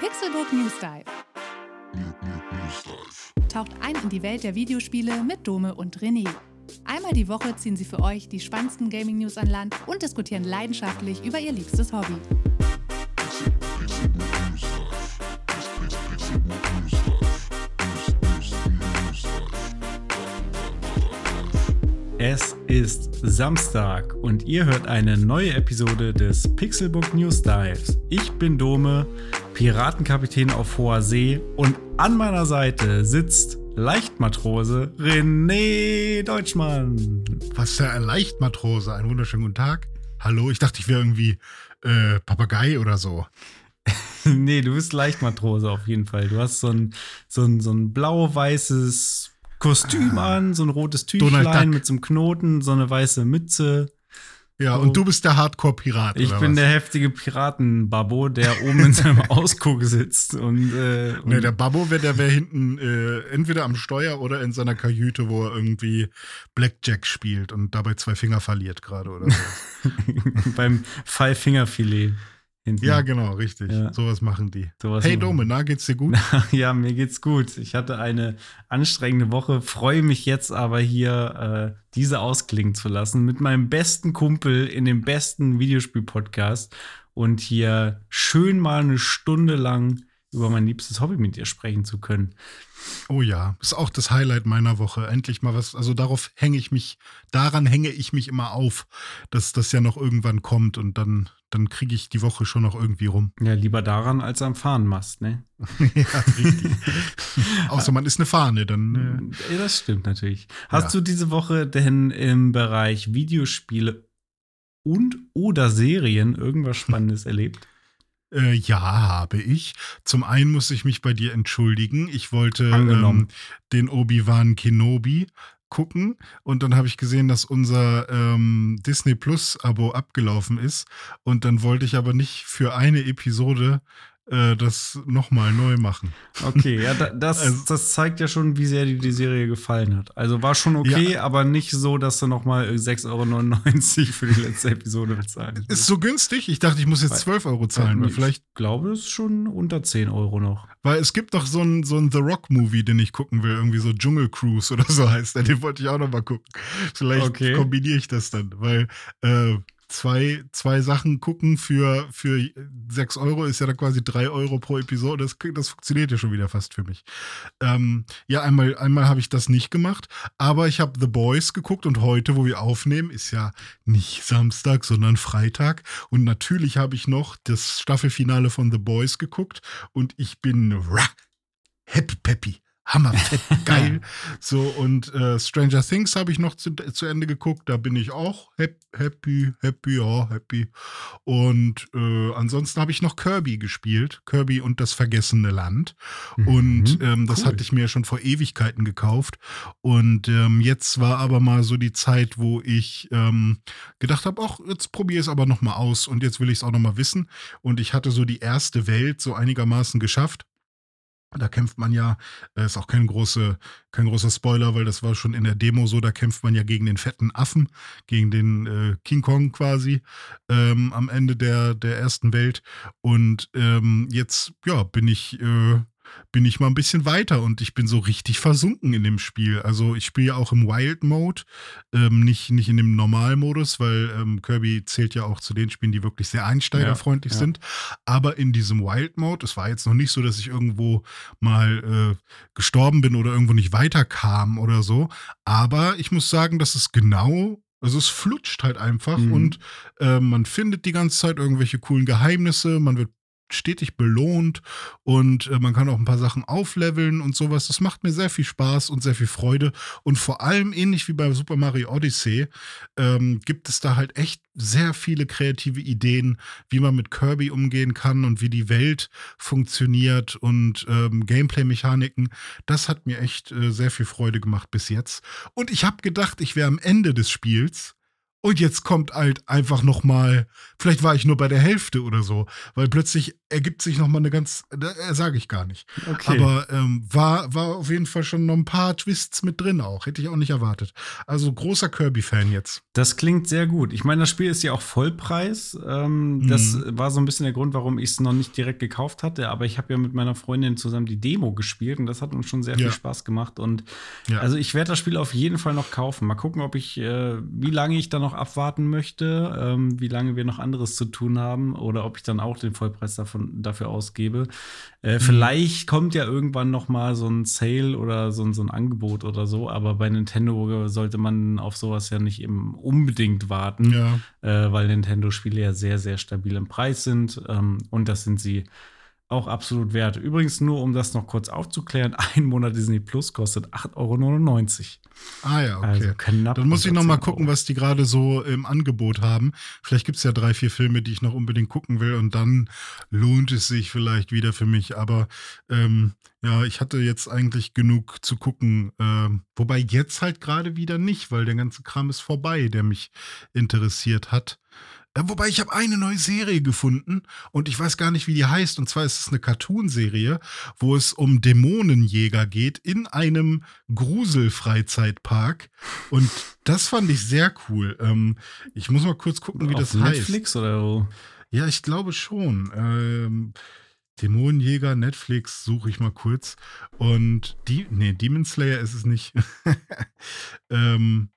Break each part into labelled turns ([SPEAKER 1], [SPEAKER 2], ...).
[SPEAKER 1] Pixelbook News Dive. Taucht ein in die Welt der Videospiele mit Dome und René. Einmal die Woche ziehen sie für euch die spannendsten Gaming-News an Land und diskutieren leidenschaftlich über ihr liebstes Hobby.
[SPEAKER 2] Es ist Samstag und ihr hört eine neue Episode des Pixelbook News Dives. Ich bin Dome, Piratenkapitän auf hoher See und an meiner Seite sitzt Leichtmatrose René Deutschmann.
[SPEAKER 3] Was ist der Leichtmatrose? Einen wunderschönen guten Tag. Hallo, ich dachte, ich wäre irgendwie äh, Papagei oder so.
[SPEAKER 2] nee, du bist Leichtmatrose auf jeden Fall. Du hast so ein, so ein, so ein blau-weißes Kostüm ah. an, so ein rotes Tüchlein mit so einem Knoten, so eine weiße Mütze.
[SPEAKER 3] Ja, und du bist der Hardcore-Pirat.
[SPEAKER 2] Ich bin was? der heftige Piraten-Babbo, der oben in seinem Ausguck sitzt. Und, äh,
[SPEAKER 3] und nee, der Babbo wäre der wär hinten äh, entweder am Steuer oder in seiner Kajüte, wo er irgendwie Blackjack spielt und dabei zwei Finger verliert gerade oder so.
[SPEAKER 2] Beim Five-Finger-Filet.
[SPEAKER 3] Hinten. Ja, genau, richtig. Ja. Sowas machen die.
[SPEAKER 2] Sowas
[SPEAKER 3] hey Dome, na, geht's dir gut?
[SPEAKER 2] ja, mir geht's gut. Ich hatte eine anstrengende Woche, freue mich jetzt aber hier, äh, diese ausklingen zu lassen mit meinem besten Kumpel in dem besten Videospiel-Podcast und hier schön mal eine Stunde lang über mein liebstes Hobby mit dir sprechen zu können.
[SPEAKER 3] Oh ja, ist auch das Highlight meiner Woche. Endlich mal was, also darauf hänge ich mich, daran hänge ich mich immer auf, dass das ja noch irgendwann kommt und dann, dann kriege ich die Woche schon noch irgendwie rum.
[SPEAKER 2] Ja, lieber daran als am Fahnenmast, ne?
[SPEAKER 3] ja, richtig. Außer man ist eine Fahne, dann.
[SPEAKER 2] Äh ja, das stimmt natürlich. Hast ja. du diese Woche denn im Bereich Videospiele und oder Serien irgendwas Spannendes erlebt?
[SPEAKER 3] Äh, ja, habe ich. Zum einen muss ich mich bei dir entschuldigen. Ich wollte ähm, den Obi-Wan Kenobi gucken und dann habe ich gesehen, dass unser ähm, Disney Plus Abo abgelaufen ist und dann wollte ich aber nicht für eine Episode äh, das nochmal neu machen.
[SPEAKER 2] Okay, ja, das, also, das zeigt ja schon, wie sehr dir die Serie gefallen hat. Also war schon okay, ja, aber nicht so, dass du nochmal 6,99 Euro für die letzte Episode bezahlen
[SPEAKER 3] Ist so günstig? Ich dachte, ich muss jetzt 12 Euro zahlen. Weil vielleicht
[SPEAKER 2] ich glaube, es ist schon unter 10 Euro noch.
[SPEAKER 3] Weil es gibt doch so einen so The Rock-Movie, den ich gucken will. Irgendwie so Dschungel Cruise oder so heißt der. Den wollte ich auch nochmal gucken. Vielleicht okay. kombiniere ich das dann, weil äh, zwei, zwei Sachen gucken für, für 6 Euro ist ja dann quasi 3 Euro pro Episode. Das, das funktioniert ja schon wieder fast für mich. Ähm, ja, einmal, einmal habe ich das nicht gemacht, aber ich habe The Boys geguckt und heute, wo wir aufnehmen, ist ja nicht Samstag, sondern Freitag. Und natürlich habe ich noch das Staffelfinale von The Boys geguckt und ich bin rah, happy peppy hammerfett geil. so, und äh, Stranger Things habe ich noch zu, zu Ende geguckt. Da bin ich auch happy, happy, ja, happy. Und äh, ansonsten habe ich noch Kirby gespielt. Kirby und das vergessene Land. Mhm, und ähm, das cool. hatte ich mir schon vor Ewigkeiten gekauft. Und ähm, jetzt war aber mal so die Zeit, wo ich ähm, gedacht habe, ach, jetzt probiere ich es aber nochmal aus. Und jetzt will ich es auch nochmal wissen. Und ich hatte so die erste Welt so einigermaßen geschafft. Da kämpft man ja, äh, ist auch kein, große, kein großer Spoiler, weil das war schon in der Demo so, da kämpft man ja gegen den fetten Affen, gegen den äh, King Kong quasi ähm, am Ende der, der ersten Welt. Und ähm, jetzt, ja, bin ich äh, bin ich mal ein bisschen weiter und ich bin so richtig versunken in dem Spiel. Also ich spiele ja auch im Wild Mode, ähm, nicht, nicht in dem Normalmodus, weil ähm, Kirby zählt ja auch zu den Spielen, die wirklich sehr einsteigerfreundlich ja, ja. sind. Aber in diesem Wild Mode, es war jetzt noch nicht so, dass ich irgendwo mal äh, gestorben bin oder irgendwo nicht weiterkam oder so. Aber ich muss sagen, dass es genau also es flutscht halt einfach mhm. und äh, man findet die ganze Zeit irgendwelche coolen Geheimnisse, man wird stetig belohnt und äh, man kann auch ein paar Sachen aufleveln und sowas. Das macht mir sehr viel Spaß und sehr viel Freude. Und vor allem, ähnlich wie bei Super Mario Odyssey, ähm, gibt es da halt echt sehr viele kreative Ideen, wie man mit Kirby umgehen kann und wie die Welt funktioniert und ähm, Gameplay-Mechaniken. Das hat mir echt äh, sehr viel Freude gemacht bis jetzt. Und ich habe gedacht, ich wäre am Ende des Spiels Und jetzt kommt halt einfach noch mal, vielleicht war ich nur bei der Hälfte oder so, weil plötzlich ergibt sich noch mal eine ganz, äh, sage ich gar nicht. Okay. Aber ähm, war, war auf jeden Fall schon noch ein paar Twists mit drin auch. Hätte ich auch nicht erwartet. Also großer Kirby-Fan jetzt.
[SPEAKER 2] Das klingt sehr gut. Ich meine, das Spiel ist ja auch Vollpreis. Ähm, mhm. Das war so ein bisschen der Grund, warum ich es noch nicht direkt gekauft hatte. Aber ich habe ja mit meiner Freundin zusammen die Demo gespielt und das hat uns schon sehr ja. viel Spaß gemacht. Und ja. also ich werde das Spiel auf jeden Fall noch kaufen. Mal gucken, ob ich, äh, wie lange ich da noch abwarten möchte, ähm, wie lange wir noch anderes zu tun haben oder ob ich dann auch den Vollpreis davon, dafür ausgebe. Äh, mhm. Vielleicht kommt ja irgendwann noch mal so ein Sale oder so, so ein Angebot oder so, aber bei Nintendo sollte man auf sowas ja nicht eben unbedingt warten, ja. äh, weil Nintendo-Spiele ja sehr, sehr stabil im Preis sind ähm, und das sind sie auch absolut wert. Übrigens, nur um das noch kurz aufzuklären, ein Monat Disney Plus kostet 8,99 Euro.
[SPEAKER 3] Ah ja, okay. Also knapp Dann muss ich noch mal gucken, was die gerade so im Angebot haben. Vielleicht gibt es ja drei, vier Filme, die ich noch unbedingt gucken will und dann lohnt es sich vielleicht wieder für mich. Aber ähm, ja, ich hatte jetzt eigentlich genug zu gucken. Ähm, wobei jetzt halt gerade wieder nicht, weil der ganze Kram ist vorbei, der mich interessiert hat. Äh, wobei ich habe eine neue Serie gefunden und ich weiß gar nicht, wie die heißt. Und zwar ist es eine Cartoon-Serie, wo es um Dämonenjäger geht in einem Gruselfreizeitpark. Und das fand ich sehr cool. Ähm, ich muss mal kurz gucken, wie Auf das
[SPEAKER 2] Netflix
[SPEAKER 3] heißt.
[SPEAKER 2] Netflix oder wo?
[SPEAKER 3] Ja, ich glaube schon. Ähm, Dämonenjäger, Netflix, suche ich mal kurz. Und die, nee, Demon Slayer ist es nicht. ähm,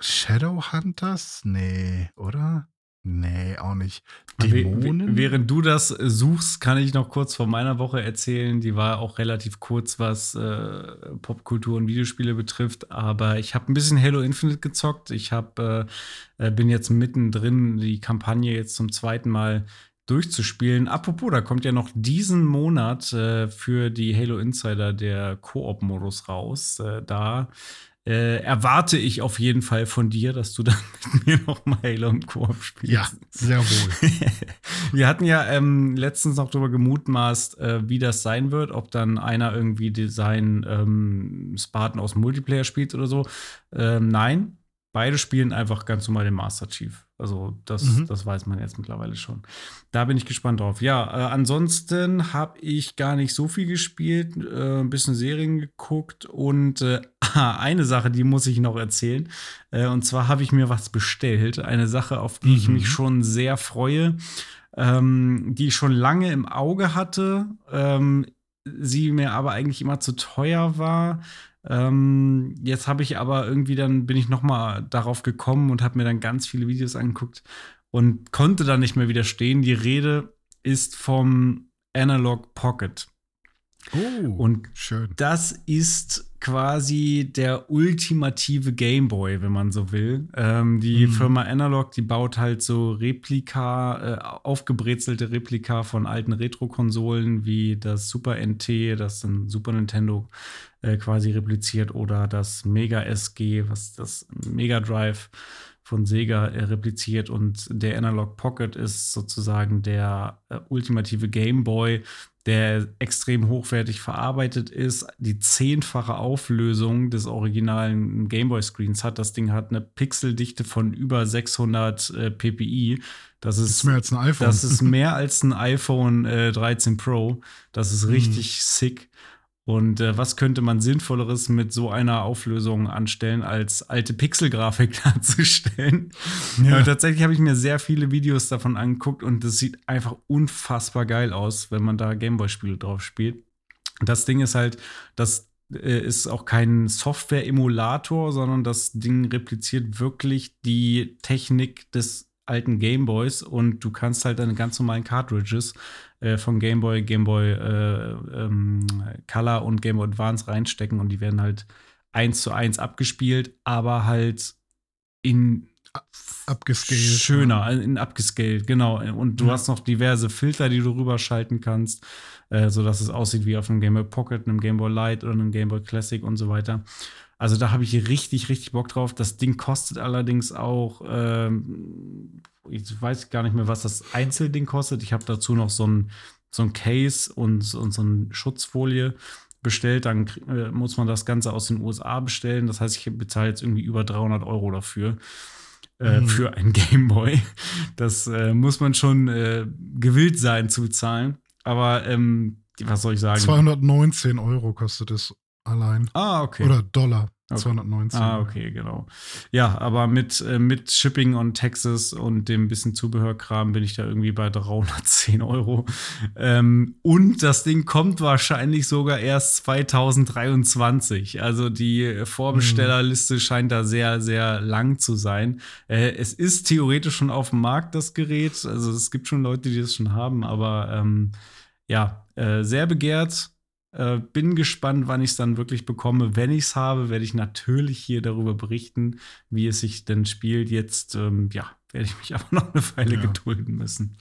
[SPEAKER 3] Shadowhunters? Nee, oder? Nee, auch nicht.
[SPEAKER 2] Dämonen? Während du das äh, suchst, kann ich noch kurz von meiner Woche erzählen. Die war auch relativ kurz, was äh, Popkultur und Videospiele betrifft. Aber ich habe ein bisschen Halo Infinite gezockt. Ich hab, äh, äh, bin jetzt mittendrin, die Kampagne jetzt zum zweiten Mal durchzuspielen. Apropos, da kommt ja noch diesen Monat äh, für die Halo Insider der Koop-Modus raus. Äh, da äh, erwarte ich auf jeden Fall von dir, dass du dann mit mir noch mal Halo im Koop spielst.
[SPEAKER 3] Ja, sehr wohl.
[SPEAKER 2] Wir hatten ja ähm, letztens noch darüber gemutmaßt, äh, wie das sein wird, ob dann einer irgendwie seinen ähm, Spartan aus Multiplayer spielt oder so. Ähm, nein, beide spielen einfach ganz normal den Master Chief. Also das, mhm. das weiß man jetzt mittlerweile schon. Da bin ich gespannt drauf. Ja, äh, ansonsten habe ich gar nicht so viel gespielt, äh, ein bisschen Serien geguckt und äh, eine Sache, die muss ich noch erzählen. Äh, und zwar habe ich mir was bestellt. Eine Sache, auf die mhm. ich mich schon sehr freue, ähm, die ich schon lange im Auge hatte, ähm, sie mir aber eigentlich immer zu teuer war. Ähm, jetzt habe ich aber irgendwie dann bin ich noch mal darauf gekommen und habe mir dann ganz viele Videos angeguckt und konnte dann nicht mehr widerstehen. Die Rede ist vom Analog Pocket.
[SPEAKER 3] Oh, und schön.
[SPEAKER 2] Das ist quasi der ultimative Gameboy, wenn man so will. Ähm, die mhm. Firma Analog, die baut halt so Replika, äh, aufgebrezelte Replika von alten Retro-Konsolen wie das Super NT, das ein Super Nintendo äh, quasi repliziert, oder das Mega SG, was das Mega Drive von Sega äh, repliziert und der Analog Pocket ist sozusagen der äh, ultimative Game Boy, der extrem hochwertig verarbeitet ist, die zehnfache Auflösung des originalen Gameboy-Screens hat. Das Ding hat eine Pixeldichte von über 600 äh, ppi. Das ist,
[SPEAKER 3] das ist, mehr als ein iPhone.
[SPEAKER 2] Das ist mehr als ein iPhone äh, 13 Pro. Das ist richtig mhm. sick. Und äh, was könnte man Sinnvolleres mit so einer Auflösung anstellen, als alte Pixelgrafik darzustellen? Ja. Äh, tatsächlich habe ich mir sehr viele Videos davon angeguckt und das sieht einfach unfassbar geil aus, wenn man da Gameboy-Spiele drauf spielt. Das Ding ist halt, das äh, ist auch kein Software-Emulator, sondern das Ding repliziert wirklich die Technik des alten Gameboys und du kannst halt deine ganz normalen Cartridges äh, von Gameboy, Gameboy äh, ähm, Color und Gameboy Advance reinstecken und die werden halt eins zu eins abgespielt, aber halt in
[SPEAKER 3] abgescaled.
[SPEAKER 2] Schöner, in abgescaled, genau. Und du ja. hast noch diverse Filter, die du rüberschalten kannst, äh, sodass es aussieht wie auf einem Game Boy Pocket, einem Game Boy Light oder einem Game Boy Classic und so weiter. Also da habe ich richtig, richtig Bock drauf. Das Ding kostet allerdings auch, ähm, ich weiß gar nicht mehr, was das Einzelding kostet. Ich habe dazu noch so ein, so ein Case und, und so eine Schutzfolie bestellt. Dann äh, muss man das Ganze aus den USA bestellen. Das heißt, ich bezahle jetzt irgendwie über 300 Euro dafür. äh, mhm. für ein Gameboy. Das äh, muss man schon äh, gewillt sein zu zahlen. Aber ähm, was soll ich sagen?
[SPEAKER 3] 219 Euro kostet es allein.
[SPEAKER 2] Ah, okay.
[SPEAKER 3] Oder Dollar.
[SPEAKER 2] Okay.
[SPEAKER 3] 219.
[SPEAKER 2] Ah, okay, genau. Ja, aber mit, äh, mit Shipping und Taxes und dem bisschen Zubehörkram bin ich da irgendwie bei 310 Euro. Ähm, und das Ding kommt wahrscheinlich sogar erst 2023. Also die Vorbestellerliste mhm. scheint da sehr, sehr lang zu sein. Äh, es ist theoretisch schon auf dem Markt, das Gerät. Also es gibt schon Leute, die das schon haben, aber ähm, ja, äh, sehr begehrt äh, bin gespannt, wann ich es dann wirklich bekomme. Wenn ich es habe, werde ich natürlich hier darüber berichten, wie es sich denn spielt. Jetzt, ähm, ja, werde ich mich aber noch eine Weile ja. gedulden müssen.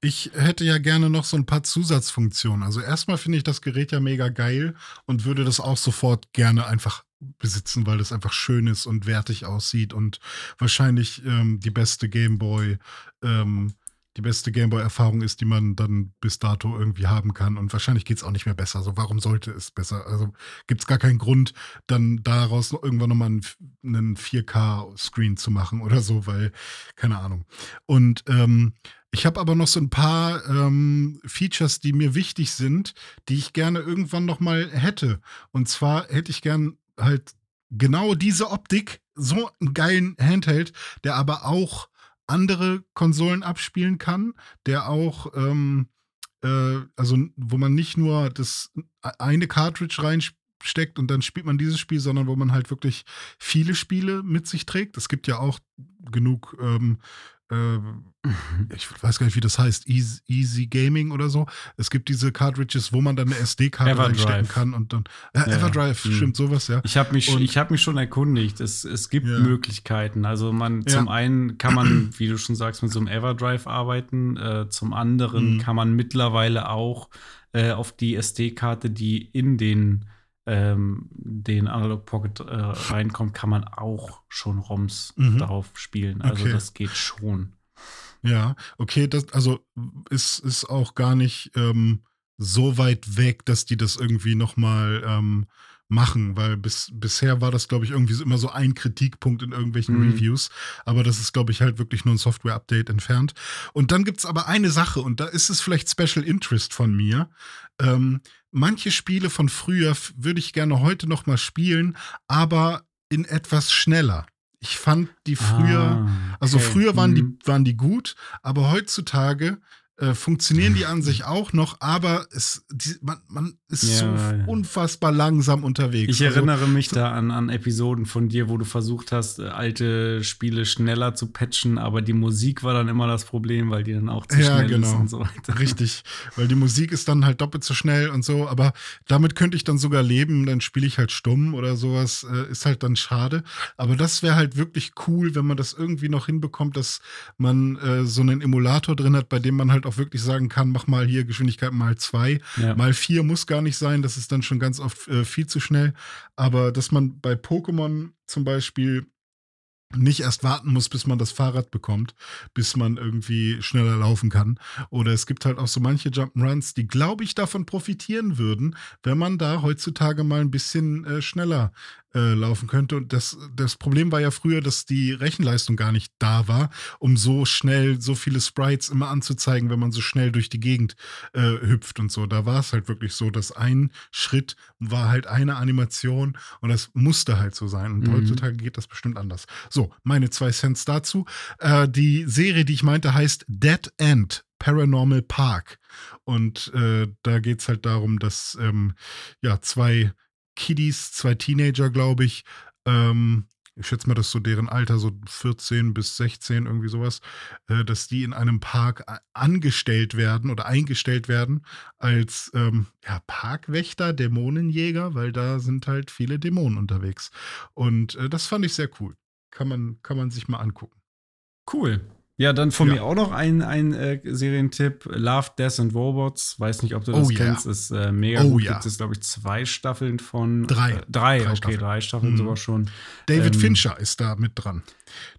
[SPEAKER 3] Ich hätte ja gerne noch so ein paar Zusatzfunktionen. Also erstmal finde ich das Gerät ja mega geil und würde das auch sofort gerne einfach besitzen, weil das einfach schön ist und wertig aussieht und wahrscheinlich ähm, die beste Gameboy ähm, die beste Gameboy-Erfahrung ist, die man dann bis dato irgendwie haben kann. Und wahrscheinlich geht es auch nicht mehr besser. Also warum sollte es besser? Also gibt es gar keinen Grund, dann daraus irgendwann nochmal einen, einen 4K-Screen zu machen oder so, weil, keine Ahnung. Und ähm, ich habe aber noch so ein paar ähm, Features, die mir wichtig sind, die ich gerne irgendwann nochmal hätte. Und zwar hätte ich gern halt genau diese Optik, so einen geilen Handheld, der aber auch andere Konsolen abspielen kann, der auch, ähm, äh, also wo man nicht nur das eine Cartridge reinsteckt und dann spielt man dieses Spiel, sondern wo man halt wirklich viele Spiele mit sich trägt. Es gibt ja auch genug ähm, äh, ich weiß gar nicht, wie das heißt, Easy, Easy, Gaming oder so. Es gibt diese Cartridges, wo man dann eine SD-Karte reinstecken kann und dann äh, ja, Everdrive, ja. stimmt sowas, ja.
[SPEAKER 2] Ich habe mich, hab mich schon erkundigt. Es, es gibt ja. Möglichkeiten. Also man zum einen kann man, wie du schon sagst, mit so einem Everdrive arbeiten. Äh, zum anderen mhm. kann man mittlerweile auch äh, auf die SD-Karte, die in den ähm, den Analog Pocket äh, reinkommt, kann man auch schon ROMs mhm. darauf spielen. Also okay. das geht schon.
[SPEAKER 3] Ja, okay, das, also ist, ist auch gar nicht ähm, so weit weg, dass die das irgendwie nochmal ähm, machen, weil bis, bisher war das, glaube ich, irgendwie immer so ein Kritikpunkt in irgendwelchen mhm. Reviews. Aber das ist, glaube ich, halt wirklich nur ein Software-Update entfernt. Und dann gibt es aber eine Sache, und da ist es vielleicht Special Interest von mir. Ähm, manche Spiele von früher würde ich gerne heute noch mal spielen, aber in etwas schneller. Ich fand die früher, ah, okay. also früher waren die, mhm. waren die gut, aber heutzutage äh, funktionieren die an sich auch noch, aber es, die, man, man ist ja, so ja. unfassbar langsam unterwegs.
[SPEAKER 2] Ich also, erinnere mich so, da an, an Episoden von dir, wo du versucht hast, äh, alte Spiele schneller zu patchen, aber die Musik war dann immer das Problem, weil die dann auch zu ja, schnell genau. ist und so weiter.
[SPEAKER 3] Richtig, weil die Musik ist dann halt doppelt so schnell und so, aber damit könnte ich dann sogar leben, dann spiele ich halt stumm oder sowas, äh, ist halt dann schade. Aber das wäre halt wirklich cool, wenn man das irgendwie noch hinbekommt, dass man äh, so einen Emulator drin hat, bei dem man halt halt auch wirklich sagen kann, mach mal hier Geschwindigkeit mal zwei. Ja. Mal vier muss gar nicht sein, das ist dann schon ganz oft äh, viel zu schnell. Aber dass man bei Pokémon zum Beispiel nicht erst warten muss, bis man das Fahrrad bekommt, bis man irgendwie schneller laufen kann. Oder es gibt halt auch so manche Jump'n'Runs, die, glaube ich, davon profitieren würden, wenn man da heutzutage mal ein bisschen äh, schneller äh, laufen könnte. Und das, das Problem war ja früher, dass die Rechenleistung gar nicht da war, um so schnell so viele Sprites immer anzuzeigen, wenn man so schnell durch die Gegend äh, hüpft und so. Da war es halt wirklich so, dass ein Schritt war halt eine Animation und das musste halt so sein. Und mhm. heutzutage geht das bestimmt anders. So, meine zwei Cents dazu. Äh, die Serie, die ich meinte, heißt Dead End. Paranormal Park. Und äh, da geht es halt darum, dass ähm, ja zwei Kiddies, zwei Teenager, glaube ich. Ähm, ich schätze mal, dass so deren Alter so 14 bis 16, irgendwie sowas, äh, dass die in einem Park angestellt werden oder eingestellt werden als ähm, ja, Parkwächter, Dämonenjäger, weil da sind halt viele Dämonen unterwegs. Und äh, das fand ich sehr cool. Kann man, kann man sich mal angucken.
[SPEAKER 2] Cool. Ja, dann von ja. mir auch noch ein, ein äh, Serientipp: Love, Death and Robots. Weiß nicht, ob du das oh, kennst. Yeah. Ist äh, mega oh, gut. Ja. Gibt es, glaube ich, zwei Staffeln von.
[SPEAKER 3] Drei.
[SPEAKER 2] Äh, drei, drei, okay, Staffeln. drei Staffeln mhm. sogar schon.
[SPEAKER 3] David ähm, Fincher ist da mit dran.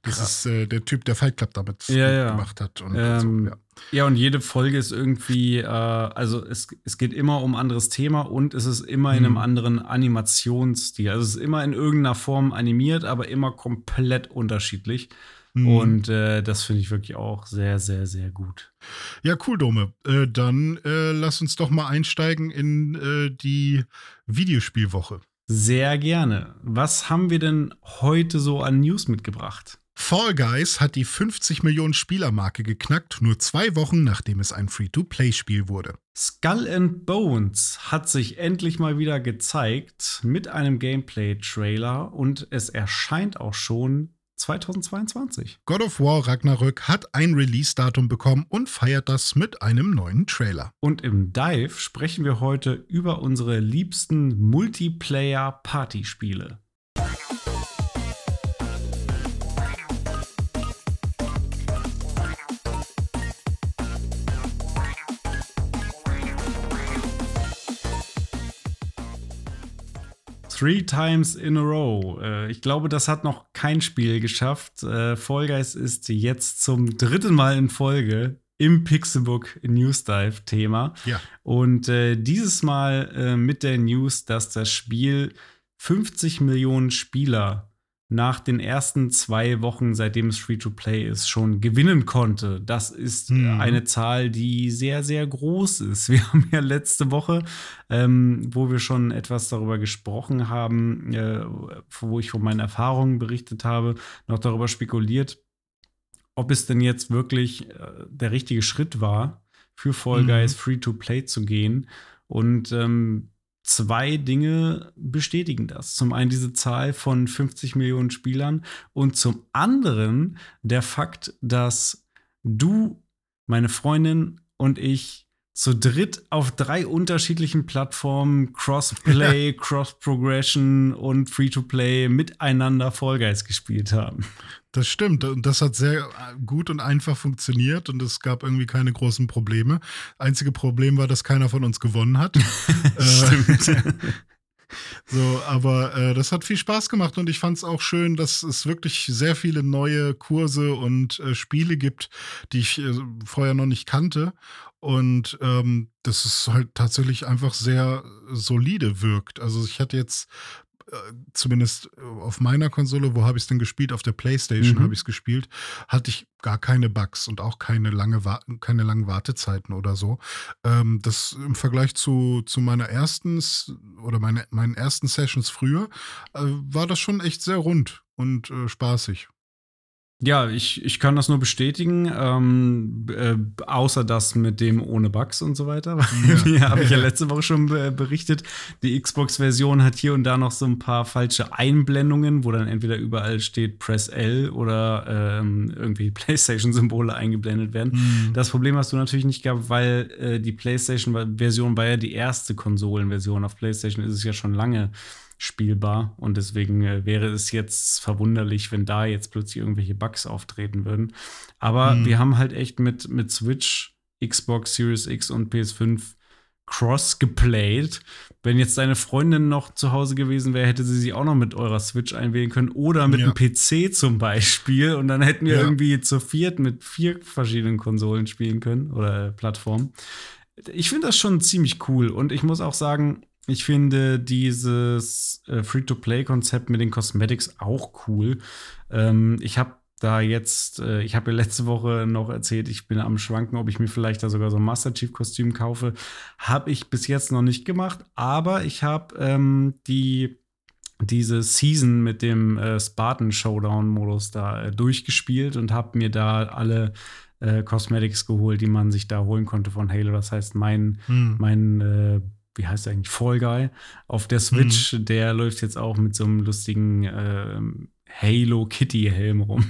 [SPEAKER 3] Das krass. ist äh, der Typ, der Fight Club damit
[SPEAKER 2] ja,
[SPEAKER 3] gemacht hat. Und,
[SPEAKER 2] ähm, und so, ja. ja. und jede Folge ist irgendwie, äh, also es, es geht immer um ein anderes Thema und es ist immer mhm. in einem mhm. anderen Animationsstil. Also es ist immer in irgendeiner Form animiert, aber immer komplett unterschiedlich. Mhm. Und äh, das finde ich wirklich auch sehr, sehr, sehr gut.
[SPEAKER 3] Ja, cool, Dome. Äh, dann äh, lass uns doch mal einsteigen in äh, die Videospielwoche.
[SPEAKER 2] Sehr gerne. Was haben wir denn heute so an News mitgebracht?
[SPEAKER 3] Fall Guys hat die 50 Millionen Spielermarke geknackt, nur zwei Wochen nachdem es ein Free-to-Play-Spiel wurde.
[SPEAKER 2] Skull and Bones hat sich endlich mal wieder gezeigt mit einem Gameplay-Trailer und es erscheint auch schon 2022.
[SPEAKER 3] God of War Ragnarök hat ein Release-Datum bekommen und feiert das mit einem neuen Trailer.
[SPEAKER 2] Und im Dive sprechen wir heute über unsere liebsten Multiplayer-Partyspiele. Three times in a row. Äh, ich glaube, das hat noch kein Spiel geschafft. Äh, Fall Guys ist jetzt zum dritten Mal in Folge im Pixelbook News Dive Thema.
[SPEAKER 3] Ja.
[SPEAKER 2] Und äh, dieses Mal mit der News, dass das Spiel 50 Millionen Spieler nach den ersten zwei Wochen, seitdem es Free-to-Play ist, schon gewinnen konnte. Das ist mhm. eine Zahl, die sehr, sehr groß ist. Wir haben ja letzte Woche, ähm, wo wir schon etwas darüber gesprochen haben, äh, wo ich von meinen Erfahrungen berichtet habe, noch darüber spekuliert, ob es denn jetzt wirklich äh, der richtige Schritt war, für Fall Guys mhm. Free-to-Play zu gehen. Und ähm, zwei Dinge bestätigen das. Zum einen diese Zahl von 50 Millionen Spielern und zum anderen der Fakt, dass du, meine Freundin und ich zu dritt auf drei unterschiedlichen Plattformen Crossplay, Cross-Progression und Free-to-Play miteinander Fall Guys gespielt haben.
[SPEAKER 3] Das stimmt. Und das hat sehr gut und einfach funktioniert und es gab irgendwie keine großen Probleme. Einzige Problem war, dass keiner von uns gewonnen hat. stimmt. Äh, so, aber äh, das hat viel Spaß gemacht und ich fand es auch schön, dass es wirklich sehr viele neue Kurse und äh, Spiele gibt, die ich äh, vorher noch nicht kannte. Und ähm, das ist halt tatsächlich einfach sehr solide wirkt. Also ich hatte jetzt äh, zumindest äh, auf meiner Konsole, wo habe ich es denn gespielt? Auf der Playstation mhm. habe ich es gespielt, hatte ich gar keine Bugs und auch keine, lange keine langen Wartezeiten oder so. Ähm, das im Vergleich zu, zu meiner ersten oder meine, meinen ersten Sessions früher, äh, war das schon echt sehr rund und äh, spaßig.
[SPEAKER 2] Ja, ich, ich kann das nur bestätigen, ähm, äh, außer das mit dem ohne Bugs und so weiter. Ja. habe ich ja letzte Woche schon berichtet. Die Xbox-Version hat hier und da noch so ein paar falsche Einblendungen, wo dann entweder überall steht Press L oder ähm, irgendwie PlayStation-Symbole eingeblendet werden. Mhm. Das Problem hast du natürlich nicht gehabt, weil äh, die PlayStation-Version war ja die erste Konsolenversion. Auf PlayStation ist es ja schon lange spielbar. Und deswegen äh, wäre es jetzt verwunderlich, wenn da jetzt plötzlich irgendwelche Bugs auftreten würden. Aber mhm. wir haben halt echt mit, mit Switch, Xbox Series X und PS5 cross geplayed. Wenn jetzt deine Freundin noch zu Hause gewesen wäre, hätte sie sich auch noch mit eurer Switch einwählen können oder mit ja. einem PC zum Beispiel. Und dann hätten wir ja. irgendwie zu viert mit vier verschiedenen Konsolen spielen können oder Plattformen. Ich finde das schon ziemlich cool. Und ich muss auch sagen, ich finde dieses äh, Free-to-Play-Konzept mit den Cosmetics auch cool. Ähm, ich habe da jetzt, äh, ich habe ja letzte Woche noch erzählt, ich bin am Schwanken, ob ich mir vielleicht da sogar so ein Master Chief-Kostüm kaufe. Habe ich bis jetzt noch nicht gemacht, aber ich habe ähm, die diese Season mit dem äh, Spartan Showdown Modus da äh, durchgespielt und habe mir da alle äh, Cosmetics geholt, die man sich da holen konnte von Halo. Das heißt, mein, hm. mein äh, wie heißt der eigentlich, Fall Guy auf der Switch, mhm. der läuft jetzt auch mit so einem lustigen äh, Halo Kitty Helm rum.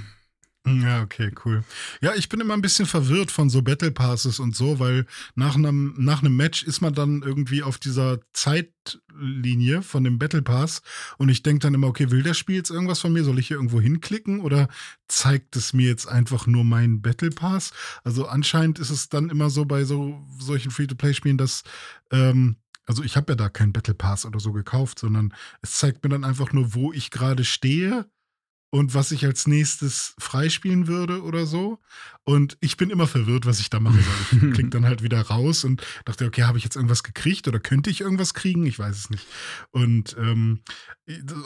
[SPEAKER 3] Ja, okay, cool. Ja, ich bin immer ein bisschen verwirrt von so Battle Passes und so, weil nach einem, nach einem Match ist man dann irgendwie auf dieser Zeitlinie von dem Battle Pass und ich denke dann immer, okay, will das Spiel jetzt irgendwas von mir? Soll ich hier irgendwo hinklicken oder zeigt es mir jetzt einfach nur meinen Battle Pass? Also anscheinend ist es dann immer so bei so solchen Free-to-Play-Spielen, dass ähm, also ich habe ja da keinen Battle Pass oder so gekauft, sondern es zeigt mir dann einfach nur, wo ich gerade stehe und was ich als nächstes freispielen würde oder so. Und ich bin immer verwirrt, was ich da mache. Ich klick dann halt wieder raus und dachte, okay, habe ich jetzt irgendwas gekriegt oder könnte ich irgendwas kriegen? Ich weiß es nicht. Und, ähm,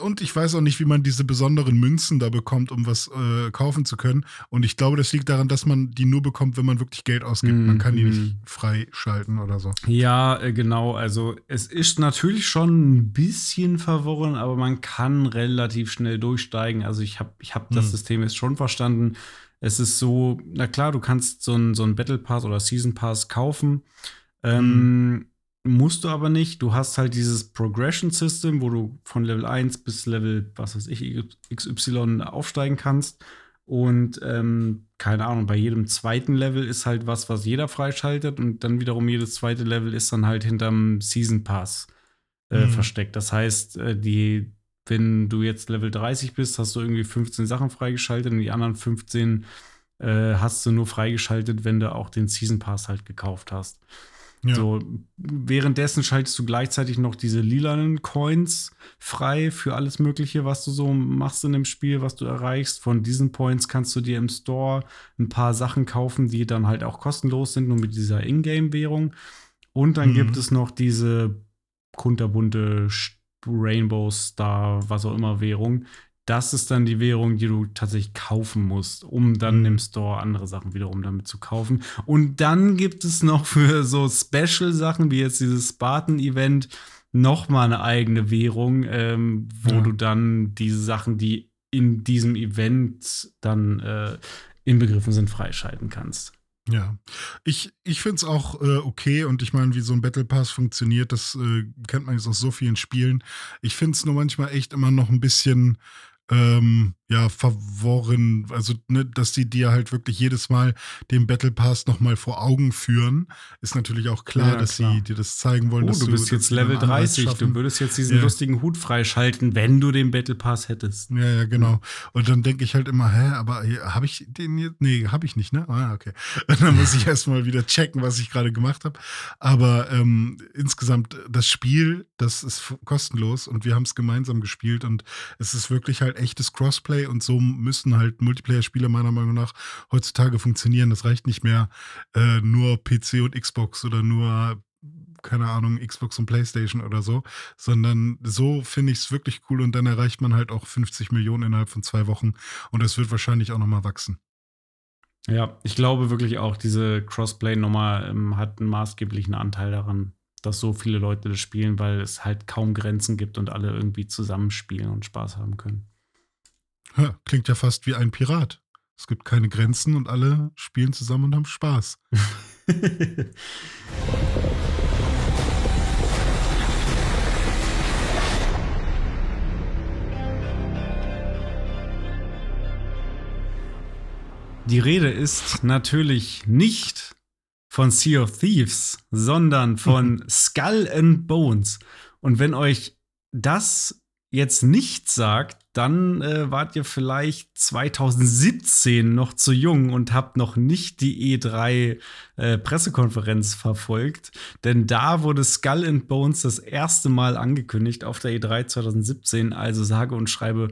[SPEAKER 3] und ich weiß auch nicht, wie man diese besonderen Münzen da bekommt, um was äh, kaufen zu können. Und ich glaube, das liegt daran, dass man die nur bekommt, wenn man wirklich Geld ausgibt. Mm, man kann die nicht mhm. freischalten oder so.
[SPEAKER 2] Ja, äh, genau. Also es ist natürlich schon ein bisschen verworren, aber man kann relativ schnell durchsteigen. Also ich habe ich hab das mm. System jetzt schon verstanden es ist so, na klar, du kannst so einen so Battle Pass oder Season Pass kaufen. Ähm, mhm. Musst du aber nicht. Du hast halt dieses Progression System, wo du von Level 1 bis Level, was weiß ich, XY aufsteigen kannst. Und ähm, keine Ahnung, bei jedem zweiten Level ist halt was, was jeder freischaltet. Und dann wiederum jedes zweite Level ist dann halt hinterm Season Pass äh, mhm. versteckt. Das heißt, äh, die, wenn du jetzt Level 30 bist, hast du irgendwie 15 Sachen freigeschaltet und die anderen 15 äh, hast du nur freigeschaltet, wenn du auch den Season Pass halt gekauft hast. Ja. So, währenddessen schaltest du gleichzeitig noch diese lilanen Coins frei für alles Mögliche, was du so machst in dem Spiel, was du erreichst. Von diesen Points kannst du dir im Store ein paar Sachen kaufen, die dann halt auch kostenlos sind, nur mit dieser Ingame-Währung. Und dann mhm. gibt es noch diese kunterbunte Rainbow Star, was auch immer Währung. Das ist dann die Währung, die du tatsächlich kaufen musst, um dann mhm. im Store andere Sachen wiederum damit zu kaufen. Und dann gibt es noch für so Special-Sachen wie jetzt dieses Spartan-Event noch mal eine eigene Währung, ähm, wo ja. du dann diese Sachen, die in diesem Event dann äh, inbegriffen sind, freischalten kannst.
[SPEAKER 3] Ja, ich, ich finde es auch äh, okay und ich meine, wie so ein Battle Pass funktioniert, das äh, kennt man jetzt aus so vielen Spielen. Ich finde es nur manchmal echt immer noch ein bisschen ähm, ja, verworren, also, ne, dass die dir halt wirklich jedes Mal den Battle Pass nochmal vor Augen führen, ist natürlich auch klar, ja, dass klar. sie dir das zeigen wollen.
[SPEAKER 2] Oh, du bist jetzt Level 30, du würdest jetzt diesen ja. lustigen Hut freischalten, wenn du den Battle Pass hättest.
[SPEAKER 3] Ja, ja, genau. Und dann denke ich halt immer, hä, aber habe ich den jetzt? Nee, habe ich nicht, ne? Ah, okay. Und dann muss ich erstmal wieder checken, was ich gerade gemacht habe. Aber ähm, insgesamt, das Spiel, das ist kostenlos und wir haben es gemeinsam gespielt und es ist wirklich halt echtes Crossplay Multiplayer und so müssen halt Multiplayer-Spiele meiner Meinung nach heutzutage funktionieren. Das reicht nicht mehr äh, nur PC und Xbox oder nur keine Ahnung, Xbox und PlayStation oder so, sondern so finde ich es wirklich cool und dann erreicht man halt auch 50 Millionen innerhalb von zwei Wochen und das wird wahrscheinlich auch nochmal wachsen.
[SPEAKER 2] Ja, ich glaube wirklich auch, diese Crossplay-Nummer ähm, hat einen maßgeblichen Anteil daran, dass so viele Leute das spielen, weil es halt kaum Grenzen gibt und alle irgendwie zusammenspielen und Spaß haben können.
[SPEAKER 3] Ja, klingt ja fast wie ein Pirat. Es gibt keine Grenzen und alle spielen zusammen und haben Spaß.
[SPEAKER 2] Die Rede ist natürlich nicht von Sea of Thieves, sondern von Skull and Bones. Und wenn euch das jetzt nicht sagt, dann äh, wart ihr vielleicht 2017 noch zu jung und habt noch nicht die E3 äh, verfolgt. Denn da wurde Skull and Bones das erste Mal angekündigt auf der E3 2017, also sage und schreibe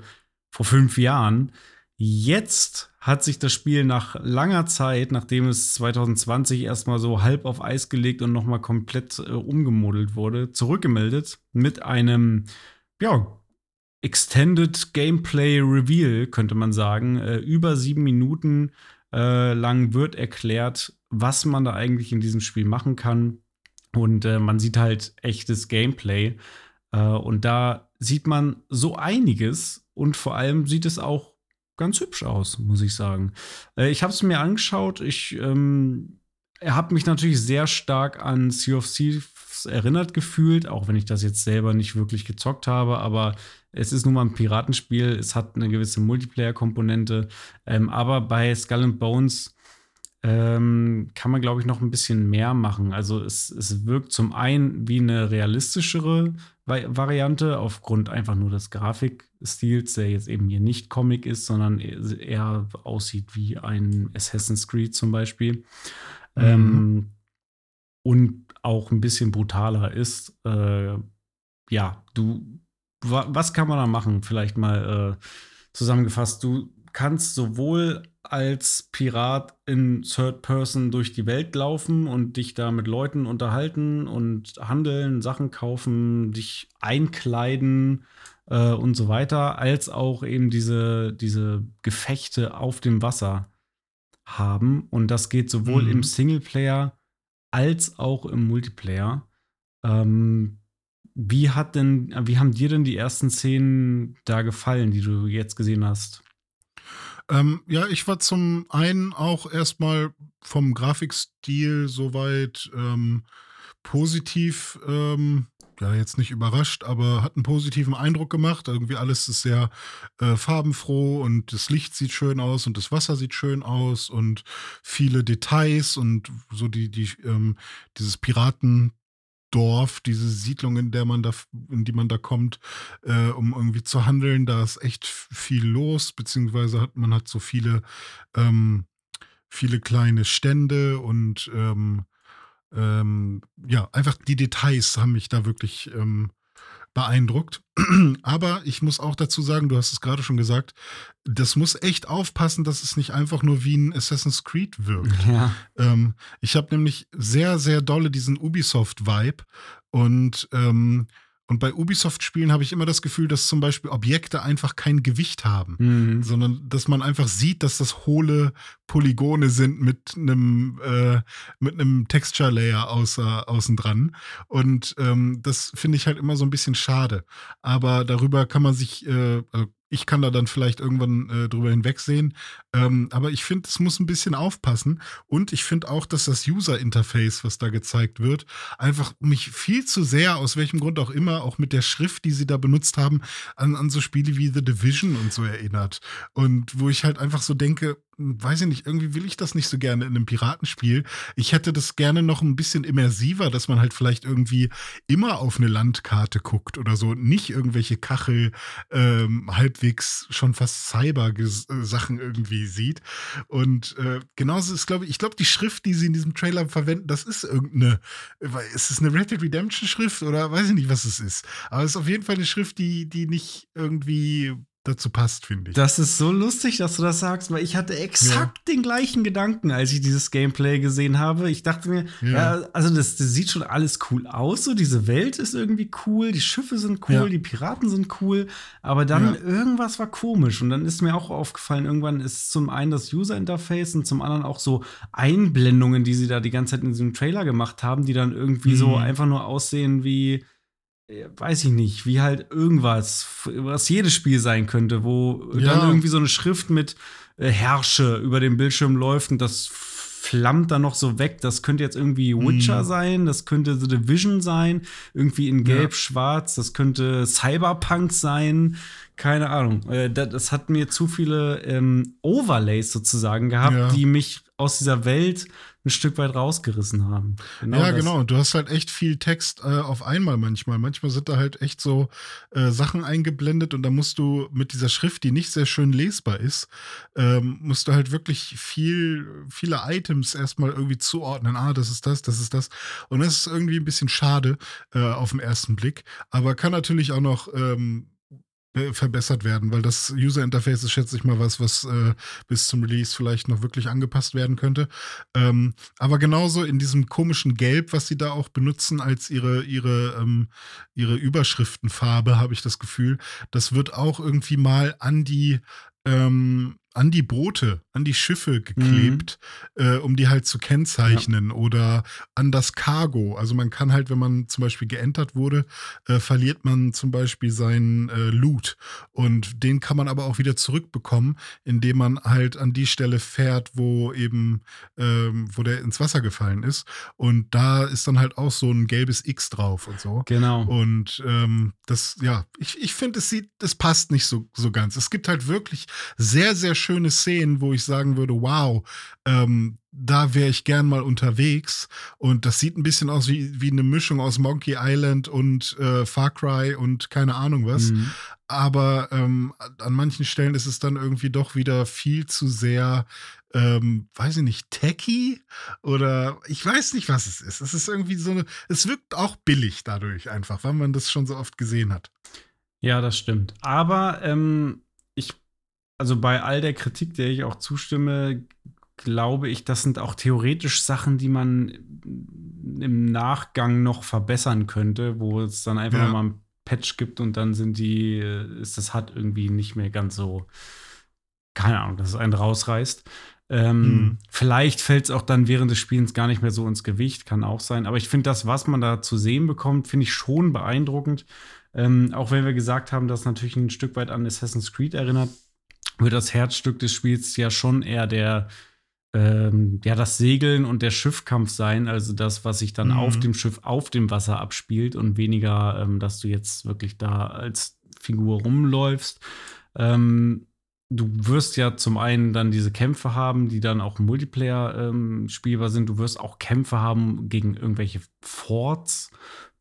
[SPEAKER 2] vor fünf Jahren. Jetzt hat sich das Spiel nach langer Zeit, nachdem es 2020 erstmal so halb auf Eis gelegt und nochmal komplett äh, umgemodelt wurde, zurückgemeldet mit einem ja, Extended Gameplay Reveal, könnte man sagen. Äh, über sieben Minuten äh, lang wird erklärt, was man da eigentlich in diesem Spiel machen kann. Und äh, man sieht halt echtes Gameplay. Äh, und da sieht man so einiges und vor allem sieht es auch ganz hübsch aus, muss ich sagen. Äh, ich habe es mir angeschaut. Ich ähm, habe mich natürlich sehr stark an Sea of Thieves erinnert gefühlt, auch wenn ich das jetzt selber nicht wirklich gezockt habe. Aber es ist nun mal ein Piratenspiel, es hat eine gewisse Multiplayer-Komponente. Ähm, aber bei Skull and Bones ähm, kann man, glaube ich, noch ein bisschen mehr machen. Also es, es wirkt zum einen wie eine realistischere Variante aufgrund einfach nur des Grafikstils, der jetzt eben hier nicht Comic ist, sondern eher aussieht wie ein Assassin's Creed zum Beispiel. Mhm. Ähm, und auch ein bisschen brutaler ist. Äh, ja, du was kann man da machen? Vielleicht mal äh, zusammengefasst, du kannst sowohl als Pirat in Third Person durch die Welt laufen und dich da mit Leuten unterhalten und handeln, Sachen kaufen, dich einkleiden äh, und so weiter, als auch eben diese, diese Gefechte auf dem Wasser haben. Und das geht sowohl mhm. im Singleplayer als auch im Multiplayer. Ähm, wie hat denn, wie haben dir denn die ersten Szenen da gefallen, die du jetzt gesehen hast?
[SPEAKER 3] Ähm, ja, ich war zum einen auch erstmal vom Grafikstil soweit ähm, positiv, ähm, ja, jetzt nicht überrascht, aber hat einen positiven Eindruck gemacht. Irgendwie alles ist sehr äh, farbenfroh und das Licht sieht schön aus und das Wasser sieht schön aus und viele Details und so die, die, ähm, dieses Piraten, Dorf, diese Siedlung, in der man da, in die man da kommt, äh, um irgendwie zu handeln. Da ist echt viel los, beziehungsweise hat man hat so viele, ähm, viele kleine Stände und ähm, ähm, ja, einfach die Details haben mich da wirklich ähm, beeindruckt. Aber ich muss auch dazu sagen, du hast es gerade schon gesagt, das muss echt aufpassen, dass es nicht einfach nur wie ein Assassin's Creed wirkt. Ja. Ähm, ich habe nämlich sehr, sehr dolle diesen Ubisoft-Vibe und ähm, und bei Ubisoft-Spielen habe ich immer das Gefühl, dass zum Beispiel Objekte einfach kein Gewicht haben, mhm. sondern dass man einfach sieht, dass das hohle Polygone sind mit einem äh, mit einem Texture Layer außer, außen dran. Und ähm, das finde ich halt immer so ein bisschen schade. Aber darüber kann man sich, äh, also ich kann da dann vielleicht irgendwann äh, drüber hinwegsehen. Ähm, aber ich finde, es muss ein bisschen aufpassen. Und ich finde auch, dass das User-Interface, was da gezeigt wird, einfach mich viel zu sehr, aus welchem Grund auch immer, auch mit der Schrift, die sie da benutzt haben, an, an so Spiele wie The Division und so erinnert. Und wo ich halt einfach so denke, weiß ich nicht, irgendwie will ich das nicht so gerne in einem Piratenspiel. Ich hätte das gerne noch ein bisschen immersiver, dass man halt vielleicht irgendwie immer auf eine Landkarte guckt oder so, nicht irgendwelche Kachel, ähm, halbwegs schon fast Cyber-Sachen irgendwie sieht. Und äh, genauso ist, glaube ich, ich glaube, die Schrift, die sie in diesem Trailer verwenden, das ist irgendeine, ist es eine Red Dead Redemption Schrift oder weiß ich nicht, was es ist. Aber es ist auf jeden Fall eine Schrift, die, die nicht irgendwie dazu passt, finde ich.
[SPEAKER 2] Das ist so lustig, dass du das sagst, weil ich hatte exakt ja. den gleichen Gedanken, als ich dieses Gameplay gesehen habe. Ich dachte mir, ja, ja also das, das, sieht schon alles cool aus, so diese Welt ist irgendwie cool, die Schiffe sind cool, die Piraten sind cool, aber dann irgendwas war komisch und dann ist mir auch aufgefallen, irgendwann ist zum einen das User Interface und zum anderen auch so Einblendungen, die sie da die ganze Zeit in diesem Trailer gemacht haben, die dann irgendwie mhm. so einfach nur aussehen wie weiß ich nicht, wie halt irgendwas, was jedes Spiel sein könnte, wo ja. dann irgendwie so eine Schrift mit äh, Herrsche über dem Bildschirm läuft und das flammt dann noch so weg. Das könnte jetzt irgendwie Witcher mm. sein, das könnte The Division sein, irgendwie in Gelb-Schwarz, das könnte Cyberpunk sein, keine Ahnung. Äh, das, das, hat mir zu viele ähm, Overlays sozusagen gehabt, ja. die mich aus dieser Welt ein Stück weit rausgerissen haben.
[SPEAKER 3] Genau ja, das. genau. Du hast halt echt viel Text äh, auf einmal manchmal. Manchmal sind da halt echt so äh, Sachen eingeblendet und da musst du mit dieser Schrift, die nicht sehr schön lesbar ist, ähm, musst du halt wirklich viel, viele Items erstmal irgendwie zuordnen. Ah, das ist das, das ist das. Und das ist irgendwie ein bisschen schade äh, auf den ersten Blick. Aber kann natürlich auch noch ähm, verbessert werden, weil das User Interface ist, schätze ich mal, was, was äh, bis zum Release vielleicht noch wirklich angepasst werden könnte. Ähm, aber genauso in diesem komischen Gelb, was sie da auch benutzen als ihre, ihre, ähm, ihre Überschriftenfarbe, habe ich das Gefühl, das wird auch irgendwie mal an die ähm, an die Boote, an die Schiffe geklebt, mhm. äh, um die halt zu kennzeichnen ja. oder an das Cargo. Also man kann halt, wenn man zum Beispiel geentert wurde, äh, verliert man zum Beispiel seinen äh, Loot und den kann man aber auch wieder zurückbekommen, indem man halt an die Stelle fährt, wo eben, ähm, wo der ins Wasser gefallen ist. Und da ist dann halt auch so ein gelbes X drauf und so.
[SPEAKER 2] Genau.
[SPEAKER 3] Und ähm, das, ja, ich, ich finde, es sieht, es passt nicht so, so ganz. Es gibt halt wirklich sehr, sehr schöne Szenen, wo ich sagen würde, wow, ähm, da wäre ich gern mal unterwegs. Und das sieht ein bisschen aus wie, wie eine Mischung aus Monkey Island und äh, Far Cry und keine Ahnung was. Mhm. Aber ähm, an manchen Stellen ist es dann irgendwie doch wieder viel zu sehr, ähm, weiß ich nicht, techy oder ich weiß nicht, was es ist. Es ist irgendwie so eine, es wirkt auch billig dadurch einfach, weil man das schon so oft gesehen hat.
[SPEAKER 2] Ja, das stimmt. Aber ähm, also bei all der Kritik, der ich auch zustimme, glaube ich, das sind auch theoretisch Sachen, die man im Nachgang noch verbessern könnte, wo es dann einfach ja. mal ein Patch gibt und dann sind die, ist das HUD irgendwie nicht mehr ganz so, keine Ahnung, dass es einen rausreißt. Ähm, mhm. Vielleicht fällt es auch dann während des Spielens gar nicht mehr so ins Gewicht, kann auch sein. Aber ich finde das, was man da zu sehen bekommt, finde ich schon beeindruckend. Ähm, auch wenn wir gesagt haben, dass natürlich ein Stück weit an Assassin's Creed erinnert, wird das Herzstück des Spiels ja schon eher der ähm, ja, das Segeln und der Schiffkampf sein, also das, was sich dann mhm. auf dem Schiff, auf dem Wasser abspielt und weniger, ähm, dass du jetzt wirklich da als Figur rumläufst. Ähm, du wirst ja zum einen dann diese Kämpfe haben, die dann auch im Multiplayer ähm, spielbar sind. Du wirst auch Kämpfe haben gegen irgendwelche Forts.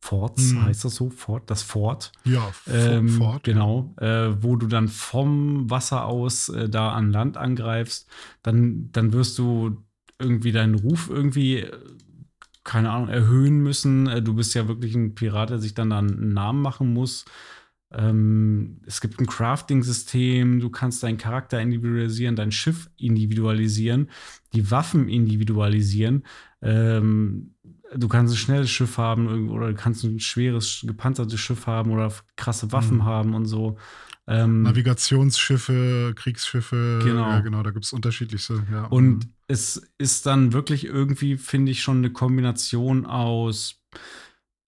[SPEAKER 2] Forts hm. heißt das so? Fort, das Fort.
[SPEAKER 3] Ja,
[SPEAKER 2] ähm, Fort. Genau. Äh, wo du dann vom Wasser aus äh, da an Land angreifst. Dann, dann wirst du irgendwie deinen Ruf irgendwie, äh, keine Ahnung, erhöhen müssen. Äh, du bist ja wirklich ein Pirat, der sich dann, dann einen Namen machen muss. Ähm, es gibt ein Crafting-System, du kannst deinen Charakter individualisieren, dein Schiff individualisieren, die Waffen individualisieren. Ähm, du kannst ein schnelles Schiff haben oder du kannst ein schweres, gepanzertes Schiff haben oder krasse Waffen mhm. haben und so.
[SPEAKER 3] Ähm, Navigationsschiffe, Kriegsschiffe, genau, ja, genau da gibt es unterschiedlichste. Ja.
[SPEAKER 2] Und mhm. es ist dann wirklich irgendwie, finde ich, schon eine Kombination aus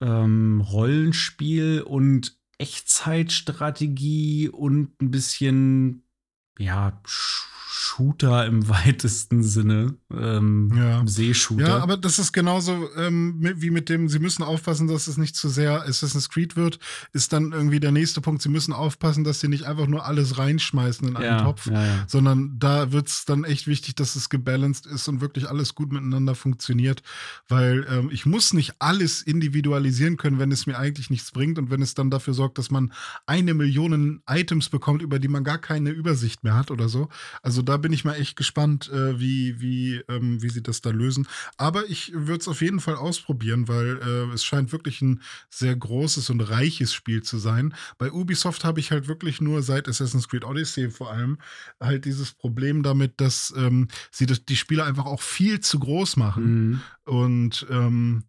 [SPEAKER 2] ähm, Rollenspiel und Echtzeitstrategie und ein bisschen, ja, Shooter im weitesten Sinne. Ähm, ja. Seeshooter.
[SPEAKER 3] Ja, aber das ist genauso ähm, wie mit dem, sie müssen aufpassen, dass es nicht zu sehr Assassin's Creed wird, ist dann irgendwie der nächste Punkt, sie müssen aufpassen, dass sie nicht einfach nur alles reinschmeißen in einen ja, Topf, ja, ja. sondern da wird es dann echt wichtig, dass es gebalanced ist und wirklich alles gut miteinander funktioniert, weil ähm, ich muss nicht alles individualisieren können, wenn es mir eigentlich nichts bringt und wenn es dann dafür sorgt, dass man eine Million Items bekommt, über die man gar keine Übersicht mehr hat oder so. Also da bin ich mal echt gespannt, äh, wie, wie, ähm, wie sie das da lösen. Aber ich würde es auf jeden Fall ausprobieren, weil äh, es scheint wirklich ein sehr großes und reiches Spiel zu sein. Bei Ubisoft habe ich halt wirklich nur seit Assassin's Creed Odyssey vor allem halt dieses Problem damit, dass ähm, sie das, die Spiele einfach auch viel zu groß machen. Mhm. Und ähm,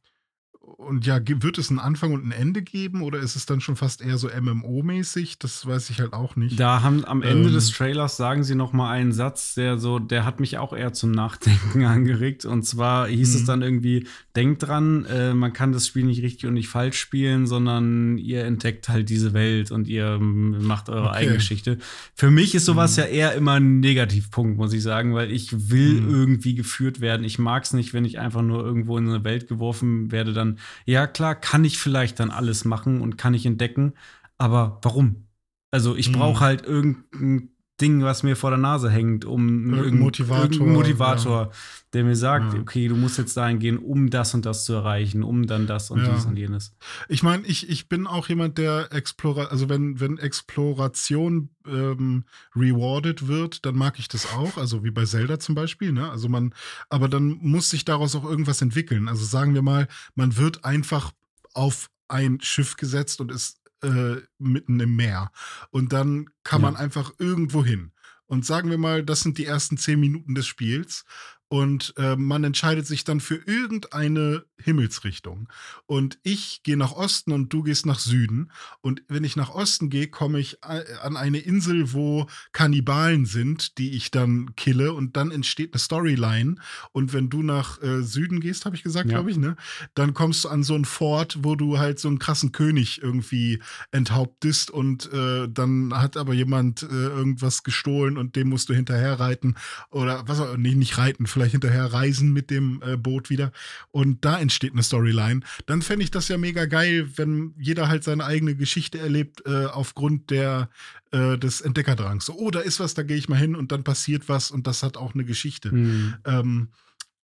[SPEAKER 3] und ja, wird es einen Anfang und ein Ende geben oder ist es dann schon fast eher so MMO-mäßig? Das weiß ich halt auch nicht.
[SPEAKER 2] Da haben am Ende ähm, des Trailers sagen sie noch mal einen Satz, der so, der hat mich auch eher zum Nachdenken angeregt. Und zwar hieß es mhm. dann irgendwie: Denkt dran, äh, man kann das Spiel nicht richtig und nicht falsch spielen, sondern ihr entdeckt halt diese Welt und ihr macht eure okay. eigene Geschichte. Für mich ist sowas mhm. ja eher immer ein Negativpunkt, muss ich sagen, weil ich will mhm. irgendwie geführt werden. Ich mag es nicht, wenn ich einfach nur irgendwo in eine Welt geworfen werde, dann ja klar, kann ich vielleicht dann alles machen und kann ich entdecken, aber warum? Also ich brauche mhm. halt irgendein Ding, was mir vor der Nase hängt, um
[SPEAKER 3] irgendein Motivator, irgendein
[SPEAKER 2] Motivator ja. der mir sagt, ja. okay, du musst jetzt dahin gehen, um das und das zu erreichen, um dann das und ja. dies und jenes.
[SPEAKER 3] Ich meine, ich, ich bin auch jemand, der Explorer, also wenn, wenn Exploration ähm, rewarded wird, dann mag ich das auch, also wie bei Zelda zum Beispiel, ne? Also man, aber dann muss sich daraus auch irgendwas entwickeln. Also sagen wir mal, man wird einfach auf ein Schiff gesetzt und ist äh, mitten im Meer. Und dann kann ja. man einfach irgendwo hin. Und sagen wir mal, das sind die ersten zehn Minuten des Spiels und äh, man entscheidet sich dann für irgendeine Himmelsrichtung. Und ich gehe nach Osten und du gehst nach Süden. Und wenn ich nach Osten gehe, komme ich äh, an eine Insel, wo Kannibalen sind, die ich dann kille. Und dann entsteht eine Storyline. Und wenn du nach äh, Süden gehst, habe ich gesagt, ja. glaube ich, ne? Dann kommst du an so ein Fort, wo du halt so einen krassen König irgendwie enthauptest. Und äh, dann hat aber jemand äh, irgendwas gestohlen und dem musst du hinterher reiten. Oder was auch, nee, nicht reiten, vielleicht hinterher reisen mit dem äh, Boot wieder. Und da entsteht eine Storyline, dann fände ich das ja mega geil, wenn jeder halt seine eigene Geschichte erlebt äh, aufgrund der, äh, des Entdeckerdrangs. So, oh, da ist was, da gehe ich mal hin und dann passiert was und das hat auch eine Geschichte. Mhm. Ähm,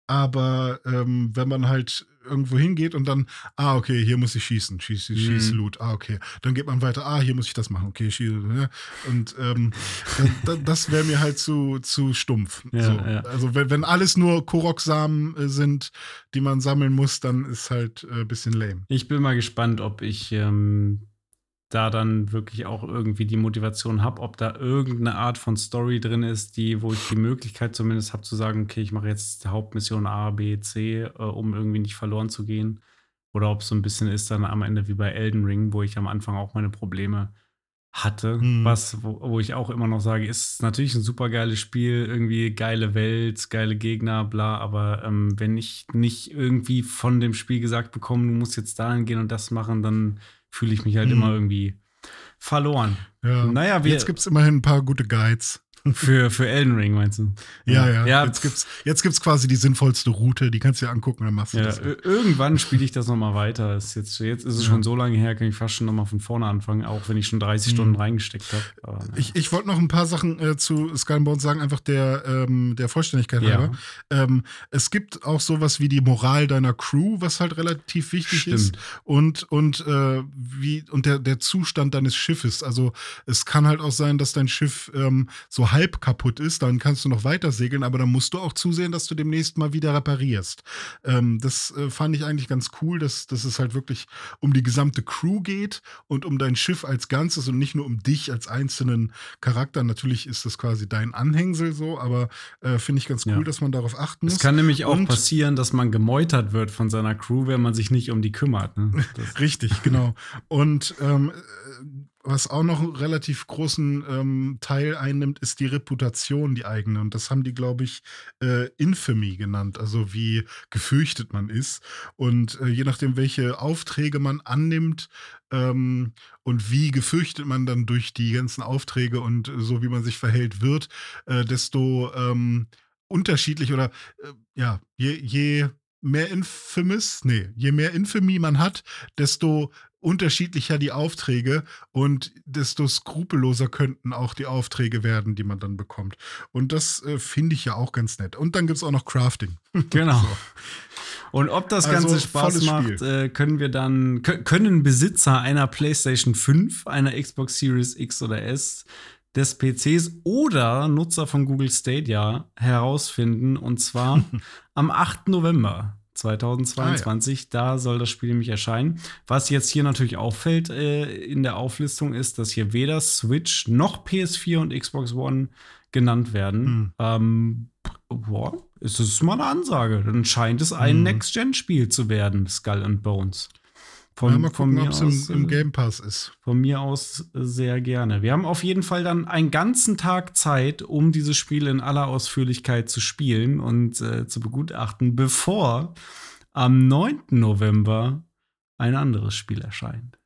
[SPEAKER 3] aber ähm, wenn man halt irgendwo hingeht und dann, ah, okay, hier muss ich schießen, schieß, schieß mhm. Loot, ah, okay. Dann geht man weiter, ah, hier muss ich das machen, okay, schieße. Ne? Und ähm, das, das wäre mir halt zu, zu stumpf. Ja, so. ja. Also wenn, wenn alles nur Korok-Samen äh, sind, die man sammeln muss, dann ist halt ein äh, bisschen lame.
[SPEAKER 2] Ich bin mal gespannt, ob ich ähm, da dann wirklich auch irgendwie die Motivation habe, ob da irgendeine Art von Story drin ist, die, wo ich die Möglichkeit zumindest habe zu sagen, okay, ich mache jetzt Hauptmission A, B, C, äh, um irgendwie nicht verloren zu gehen. Oder ob es so ein bisschen ist dann am Ende wie bei Elden Ring, wo ich am Anfang auch meine Probleme hatte, hm. was, wo, wo, ich auch immer noch sage, ist natürlich ein super geiles Spiel, irgendwie geile Welt, geile Gegner, bla, aber ähm, wenn ich nicht irgendwie von dem Spiel gesagt bekomme, du musst jetzt dahin gehen und das machen, dann fühle ich mich halt hm. immer irgendwie verloren.
[SPEAKER 3] Ja. Naja, wir, jetzt gibt es immerhin ein paar gute Guides.
[SPEAKER 2] Für, für Elden Ring, meinst du?
[SPEAKER 3] Ja, ja. ja. Jetzt gibt es jetzt gibt's quasi die sinnvollste Route, die kannst du dir angucken, dann machst du
[SPEAKER 2] ja,
[SPEAKER 3] das.
[SPEAKER 2] Irgendwann spiele ich das nochmal weiter. Ist jetzt, jetzt ist es ja. schon so lange her, kann ich fast schon nochmal von vorne anfangen, auch wenn ich schon 30 mhm. Stunden reingesteckt habe.
[SPEAKER 3] Ja. Ich, ich wollte noch ein paar Sachen äh, zu Skull Bones sagen, einfach der, ähm, der Vollständigkeit halber. Ähm, es gibt auch sowas wie die Moral deiner Crew, was halt relativ wichtig Stimmt. ist. Und, und, äh, wie, und der, der Zustand deines Schiffes. Also es kann halt auch sein, dass dein Schiff ähm, so halb kaputt ist, dann kannst du noch weiter segeln, aber dann musst du auch zusehen, dass du demnächst mal wieder reparierst. Ähm, das äh, fand ich eigentlich ganz cool, dass, dass es halt wirklich um die gesamte Crew geht und um dein Schiff als Ganzes und nicht nur um dich als einzelnen Charakter. Natürlich ist das quasi dein Anhängsel so, aber äh, finde ich ganz cool, ja. dass man darauf achten muss.
[SPEAKER 2] Es kann nämlich auch und, passieren, dass man gemeutert wird von seiner Crew, wenn man sich nicht um die kümmert. Ne?
[SPEAKER 3] Richtig, genau. Und ähm, was auch noch einen relativ großen ähm, Teil einnimmt, ist die Reputation, die eigene. Und das haben die, glaube ich, äh, Infamy genannt, also wie gefürchtet man ist. Und äh, je nachdem, welche Aufträge man annimmt ähm, und wie gefürchtet man dann durch die ganzen Aufträge und äh, so, wie man sich verhält wird, äh, desto ähm, unterschiedlich oder äh, ja, je, je mehr Infamous, nee, je mehr Infamy man hat, desto unterschiedlicher die Aufträge und desto skrupelloser könnten auch die Aufträge werden, die man dann bekommt. Und das äh, finde ich ja auch ganz nett. Und dann gibt es auch noch Crafting.
[SPEAKER 2] Genau. so. Und ob das also, Ganze Spaß macht, äh, können wir dann, können Besitzer einer PlayStation 5, einer Xbox Series X oder S des PCs oder Nutzer von Google Stadia herausfinden. Und zwar am 8. November. 2022. Ah, ja. Da soll das Spiel nämlich erscheinen. Was jetzt hier natürlich auffällt äh, in der Auflistung ist, dass hier weder Switch noch PS4 und Xbox One genannt werden. Hm. Ähm, boah, ist das mal eine Ansage. Dann scheint es ein hm. Next-Gen-Spiel zu werden, Skull and Bones.
[SPEAKER 3] Von, ja, mal gucken, ob es im, im, äh, Game Pass ist.
[SPEAKER 2] Von mir aus sehr gerne. Wir haben auf jeden Fall dann einen ganzen Tag Zeit, um dieses Spiel in aller Ausführlichkeit zu spielen und äh, zu begutachten, bevor am 9. November ein anderes Spiel erscheint.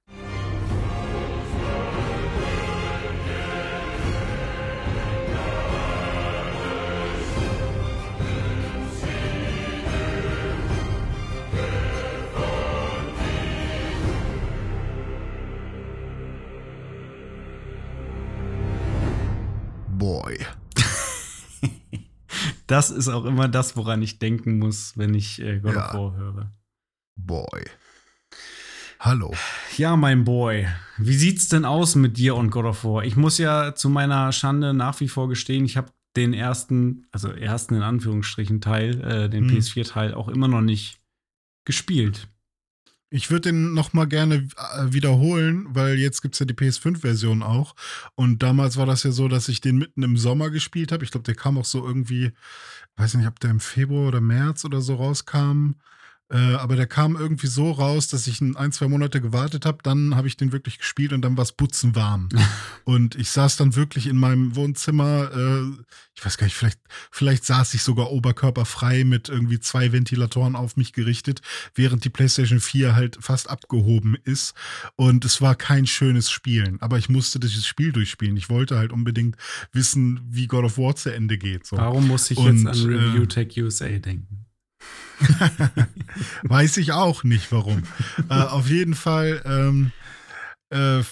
[SPEAKER 2] Das ist auch immer das, woran ich denken muss, wenn ich äh, God of War höre.
[SPEAKER 3] Boy. Hallo.
[SPEAKER 2] Ja, mein Boy. Wie sieht's denn aus mit dir und God of War? Ich muss ja zu meiner Schande nach wie vor gestehen, ich habe den ersten, also ersten in Anführungsstrichen Teil, äh, den hm. PS4-Teil auch immer noch nicht gespielt.
[SPEAKER 3] Ich würde den noch mal gerne äh, wiederholen, weil jetzt gibt es ja die PS5-Version auch. Und damals war das ja so, dass ich den mitten im Sommer gespielt habe. Ich glaube, der kam auch so irgendwie, weiß nicht, ob der im Februar oder März oder so rauskam. Äh, aber der kam irgendwie so raus, dass ich ein, zwei Monate gewartet habe. Dann habe ich den wirklich gespielt und dann war es butzenwarm. und ich saß dann wirklich in meinem Wohnzimmer. Äh, ich weiß gar nicht, vielleicht, vielleicht saß ich sogar oberkörperfrei mit irgendwie zwei Ventilatoren auf mich gerichtet, während die PlayStation 4 halt fast abgehoben ist. Und es war kein schönes Spielen. Aber ich musste dieses Spiel durchspielen. Ich wollte halt unbedingt wissen, wie God of War zu Ende geht. So.
[SPEAKER 2] Warum muss ich und, jetzt an Review Tech USA denken?
[SPEAKER 3] Weiß ich auch nicht, warum. äh, auf jeden Fall ähm, äh,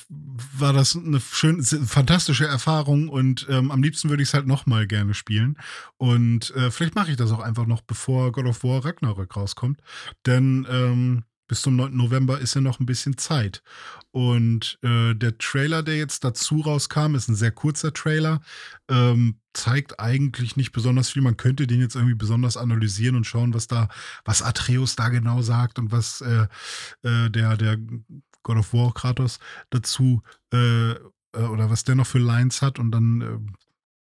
[SPEAKER 3] war das eine schön, fantastische Erfahrung und ähm, am liebsten würde ich es halt nochmal gerne spielen. Und äh, vielleicht mache ich das auch einfach noch, bevor God of War Ragnarök rauskommt. Denn ähm, bis zum 9. November ist ja noch ein bisschen Zeit. Und äh, der Trailer, der jetzt dazu rauskam, ist ein sehr kurzer Trailer, ähm, zeigt eigentlich nicht besonders viel. Man könnte den jetzt irgendwie besonders analysieren und schauen, was da, was Atreus da genau sagt und was äh, äh, der, der God of War Kratos dazu äh, äh, oder was der noch für Lines hat und dann äh,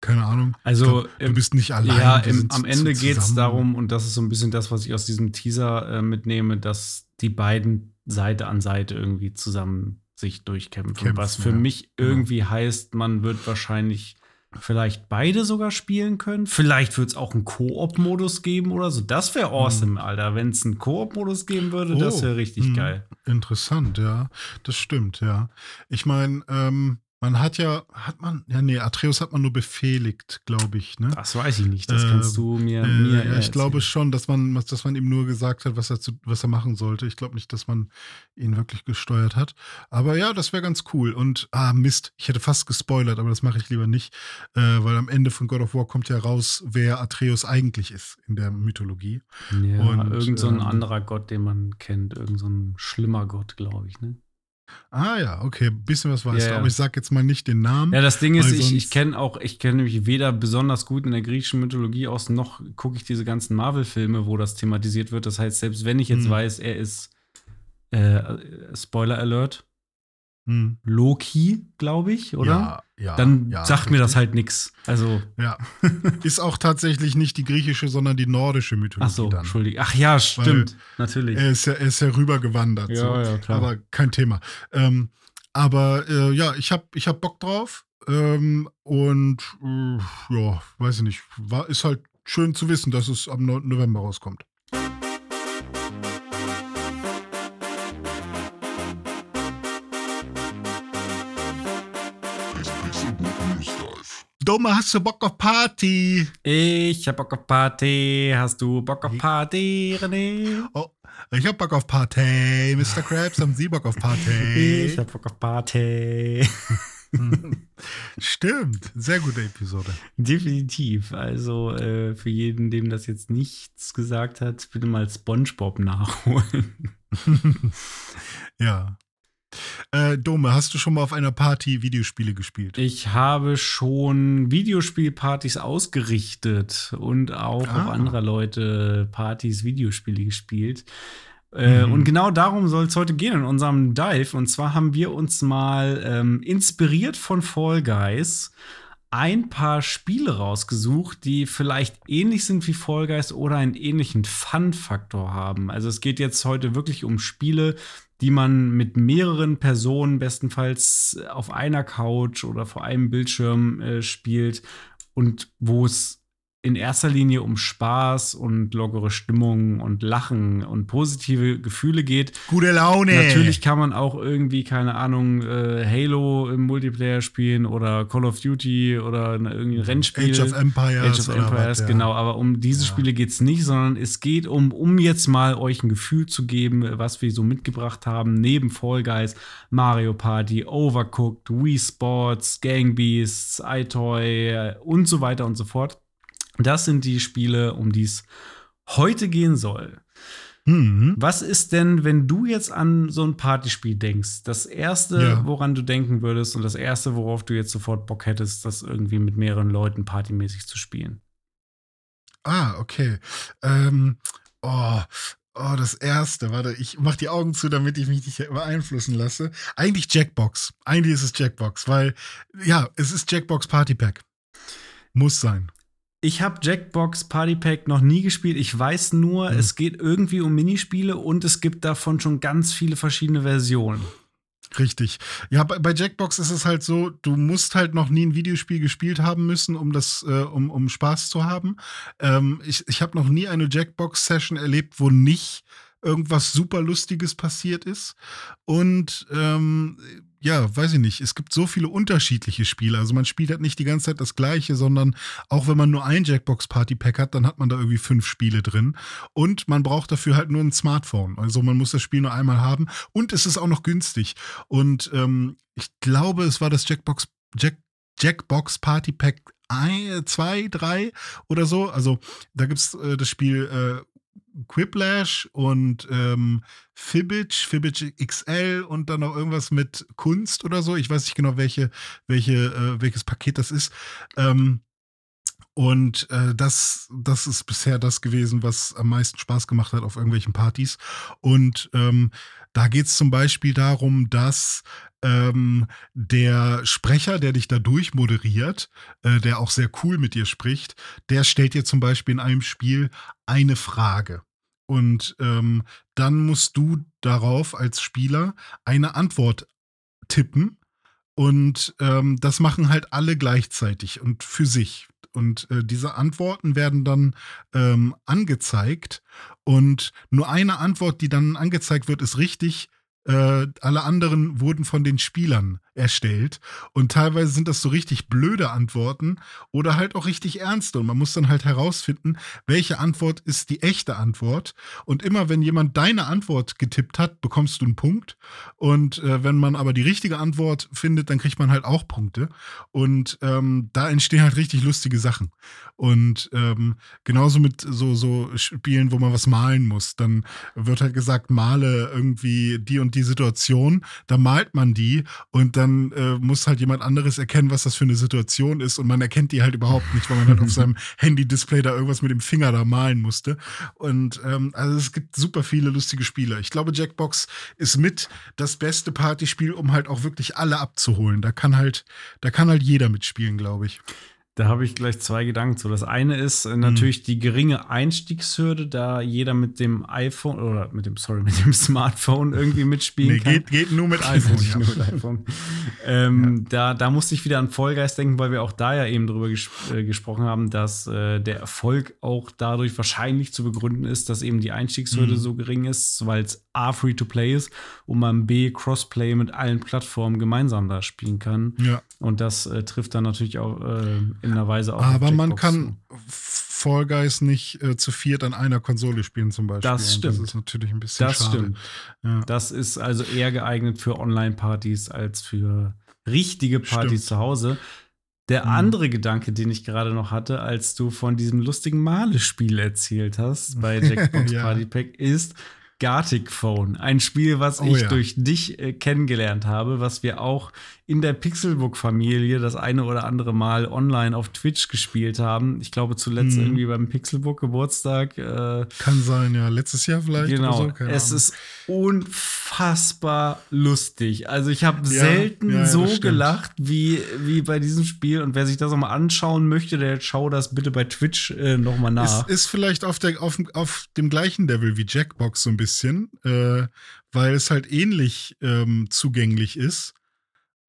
[SPEAKER 3] keine Ahnung.
[SPEAKER 2] Also glaub,
[SPEAKER 3] du bist nicht allein.
[SPEAKER 2] Ja, im, am Ende geht es darum, und das ist so ein bisschen das, was ich aus diesem Teaser äh, mitnehme, dass die beiden Seite an Seite irgendwie zusammen sich durchkämpfen. Kämpfen, was für ja. mich genau. irgendwie ja. heißt, man wird wahrscheinlich vielleicht beide sogar spielen können. Vielleicht wird es auch einen Koop-Modus geben oder so. Das wäre hm. awesome, mhm. Alter. Wenn es einen Koop-Modus geben würde, oh, das wäre richtig mh. geil.
[SPEAKER 3] Interessant, ja. Das stimmt, ja. Ich meine, ähm, man hat ja, hat man, ja, nee, Atreus hat man nur befehligt, glaube ich, ne?
[SPEAKER 2] Das weiß ich nicht, das äh, kannst du mir, äh, mir
[SPEAKER 3] Ja, ich glaube schon, dass man, dass man ihm nur gesagt hat, was er, zu, was er machen sollte. Ich glaube nicht, dass man ihn wirklich gesteuert hat. Aber ja, das wäre ganz cool. Und, ah, Mist, ich hätte fast gespoilert, aber das mache ich lieber nicht, äh, weil am Ende von God of War kommt ja raus, wer Atreus eigentlich ist in der Mythologie.
[SPEAKER 2] Ja, Und, irgend so ein ähm, anderer Gott, den man kennt, irgend so ein schlimmer Gott, glaube ich, ne?
[SPEAKER 3] Ah ja, okay, ein bisschen was weißt ja, du, aber ich sag jetzt mal nicht den Namen.
[SPEAKER 2] Ja, das Ding ist, ich, ich kenne auch, ich kenne nämlich weder besonders gut in der griechischen Mythologie aus, noch gucke ich diese ganzen Marvel-Filme, wo das thematisiert wird. Das heißt, selbst wenn ich jetzt hm. weiß, er ist äh, Spoiler Alert, hm. Loki, glaube ich, oder? Ja, ja. Dann ja, sagt richtig. mir das halt nichts. Also.
[SPEAKER 3] Ja. Ist auch tatsächlich nicht die griechische, sondern die nordische Mythologie.
[SPEAKER 2] Ach so, dann. Entschuldige. Ach ja, stimmt. Weil natürlich.
[SPEAKER 3] Er ist ja, er ist ja rübergewandert. Ja, so. ja, klar. Aber kein Thema. Ähm, aber äh, ja, ich habe ich hab Bock drauf. Ähm, und äh, ja, weiß ich nicht. War, ist halt schön zu wissen, dass es am 9. November rauskommt. Dumme, hast du Bock auf Party?
[SPEAKER 2] Ich hab Bock auf Party. Hast du Bock auf Party, René?
[SPEAKER 3] Oh, ich hab Bock auf Party. Mr. Krabs, haben Sie Bock auf Party?
[SPEAKER 2] Ich hab Bock auf Party.
[SPEAKER 3] Stimmt, sehr gute Episode.
[SPEAKER 2] Definitiv. Also äh, für jeden, dem das jetzt nichts gesagt hat, bitte mal SpongeBob nachholen.
[SPEAKER 3] ja. Äh, Dome, hast du schon mal auf einer Party Videospiele gespielt?
[SPEAKER 2] Ich habe schon Videospielpartys ausgerichtet und auch ah. auf anderer Leute Partys Videospiele gespielt. Äh, mhm. Und genau darum soll es heute gehen in unserem Dive. Und zwar haben wir uns mal ähm, inspiriert von Fall Guys ein paar Spiele rausgesucht, die vielleicht ähnlich sind wie Fall Guys oder einen ähnlichen Fun-Faktor haben. Also es geht jetzt heute wirklich um Spiele, die man mit mehreren Personen bestenfalls auf einer Couch oder vor einem Bildschirm äh, spielt und wo es in erster Linie um Spaß und lockere Stimmung und Lachen und positive Gefühle geht.
[SPEAKER 3] Gute Laune.
[SPEAKER 2] Natürlich kann man auch irgendwie, keine Ahnung, äh, Halo im Multiplayer spielen oder Call of Duty oder eine, irgendwie ein Rennspiel.
[SPEAKER 3] Age of Empires.
[SPEAKER 2] Age of Empires, was, genau. Aber um diese ja. Spiele geht es nicht, sondern es geht um, um jetzt mal euch ein Gefühl zu geben, was wir so mitgebracht haben, neben Fall Guys, Mario Party, Overcooked, Wii Sports, Gang Beasts, iToy äh, und so weiter und so fort. Das sind die Spiele, um die es heute gehen soll. Mhm. Was ist denn, wenn du jetzt an so ein Partyspiel denkst? Das erste, ja. woran du denken würdest und das erste, worauf du jetzt sofort Bock hättest, das irgendwie mit mehreren Leuten partymäßig zu spielen?
[SPEAKER 3] Ah, okay. Ähm, oh, oh, das erste. Warte, ich mach die Augen zu, damit ich mich nicht beeinflussen lasse. Eigentlich Jackbox. Eigentlich ist es Jackbox, weil, ja, es ist Jackbox Party Pack. Muss sein.
[SPEAKER 2] Ich habe Jackbox Party Pack noch nie gespielt. Ich weiß nur, mhm. es geht irgendwie um Minispiele und es gibt davon schon ganz viele verschiedene Versionen.
[SPEAKER 3] Richtig. Ja, bei, Jackbox ist es halt so, du musst halt noch nie ein Videospiel gespielt haben müssen, um das, äh, um, um Spaß zu haben. Ähm, ich ich habe noch nie eine Jackbox-Session erlebt, wo nicht irgendwas super Lustiges passiert ist. Und ähm, ja, weiß ich nicht, es gibt so viele unterschiedliche Spiele. Also man spielt halt nicht die ganze Zeit das gleiche, sondern auch wenn man nur ein Jackbox Party Pack hat, dann hat man da irgendwie fünf Spiele drin. Und man braucht dafür halt nur ein Smartphone. Also man muss das Spiel nur einmal haben. Und es ist auch noch günstig. Und ähm, ich glaube, es war das Jackbox, Jack, Jackbox Party Pack 2, 3 oder so. Also da gibt es äh, das Spiel äh, Quiplash und ähm, Fibbage, Fibbage XL und dann noch irgendwas mit Kunst oder so. Ich weiß nicht genau, welche, welche, äh, welches Paket das ist. Ähm, Und äh, das, das ist bisher das gewesen, was am meisten Spaß gemacht hat auf irgendwelchen Partys. Und ähm, da geht es zum Beispiel darum, dass ähm, der Sprecher, der dich da durchmoderiert, äh, der auch sehr cool mit dir spricht, der stellt dir zum Beispiel in einem Spiel eine Frage. Und ähm, dann musst du darauf als Spieler eine Antwort tippen. Und ähm, das machen halt alle gleichzeitig und für sich. Und äh, diese Antworten werden dann ähm, angezeigt. Und nur eine Antwort, die dann angezeigt wird, ist richtig. Äh, alle anderen wurden von den Spielern erstellt. Und teilweise sind das so richtig blöde Antworten oder halt auch richtig ernste. Und man muss dann halt herausfinden, welche Antwort ist die echte Antwort. Und immer wenn jemand deine Antwort getippt hat, bekommst du einen Punkt. Und äh, wenn man aber die richtige Antwort findet, dann kriegt man halt auch Punkte. Und ähm, da entstehen halt richtig lustige Sachen. Und ähm, genauso mit so, so Spielen, wo man was malen muss. Dann wird halt gesagt, male irgendwie die und die Situation. Da malt man die und dann dann äh, muss halt jemand anderes erkennen, was das für eine Situation ist und man erkennt die halt überhaupt nicht, weil man halt auf seinem Handy-Display da irgendwas mit dem Finger da malen musste. Und ähm, also es gibt super viele lustige Spiele. Ich glaube, Jackbox ist mit das beste Partyspiel, um halt auch wirklich alle abzuholen. Da kann halt, da kann halt jeder mitspielen, glaube ich.
[SPEAKER 2] Da habe ich gleich zwei Gedanken zu. Das eine ist äh, natürlich mhm. die geringe Einstiegshürde, da jeder mit dem iPhone oder mit dem, sorry, mit dem Smartphone irgendwie mitspielen nee, kann.
[SPEAKER 3] Geht, geht nur mit iPhone. ja. nur mit
[SPEAKER 2] iPhone. ähm, ja. da, da musste ich wieder an Vollgeist denken, weil wir auch da ja eben drüber ges äh, gesprochen haben, dass äh, der Erfolg auch dadurch wahrscheinlich zu begründen ist, dass eben die Einstiegshürde mhm. so gering ist, weil es A, free to play ist und man B, Crossplay mit allen Plattformen gemeinsam da spielen kann.
[SPEAKER 3] Ja.
[SPEAKER 2] Und das äh, trifft dann natürlich auch äh, in einer Weise auch.
[SPEAKER 3] Aber man kann Fall Guys nicht äh, zu viert an einer Konsole spielen, zum Beispiel.
[SPEAKER 2] Das stimmt.
[SPEAKER 3] das ist natürlich ein bisschen
[SPEAKER 2] das
[SPEAKER 3] schade.
[SPEAKER 2] Stimmt. Ja. Das ist also eher geeignet für Online-Partys als für richtige Partys stimmt. zu Hause. Der mhm. andere Gedanke, den ich gerade noch hatte, als du von diesem lustigen Malespiel erzählt hast bei Jackbox ja. Party Pack, ist, Gartic Phone. Ein Spiel, was oh, ich ja. durch dich äh, kennengelernt habe, was wir auch in der Pixelbook-Familie das eine oder andere Mal online auf Twitch gespielt haben. Ich glaube zuletzt hm. irgendwie beim Pixelbook-Geburtstag. Äh,
[SPEAKER 3] Kann sein, ja. Letztes Jahr vielleicht.
[SPEAKER 2] Genau. So, es ist unfassbar lustig. Also ich habe ja, selten ja, so gelacht wie, wie bei diesem Spiel. Und wer sich das nochmal anschauen möchte, der schau das bitte bei Twitch äh, nochmal nach.
[SPEAKER 3] Ist, ist vielleicht auf, der, auf, auf dem gleichen Level wie Jackbox so ein bisschen, äh, weil es halt ähnlich ähm, zugänglich ist.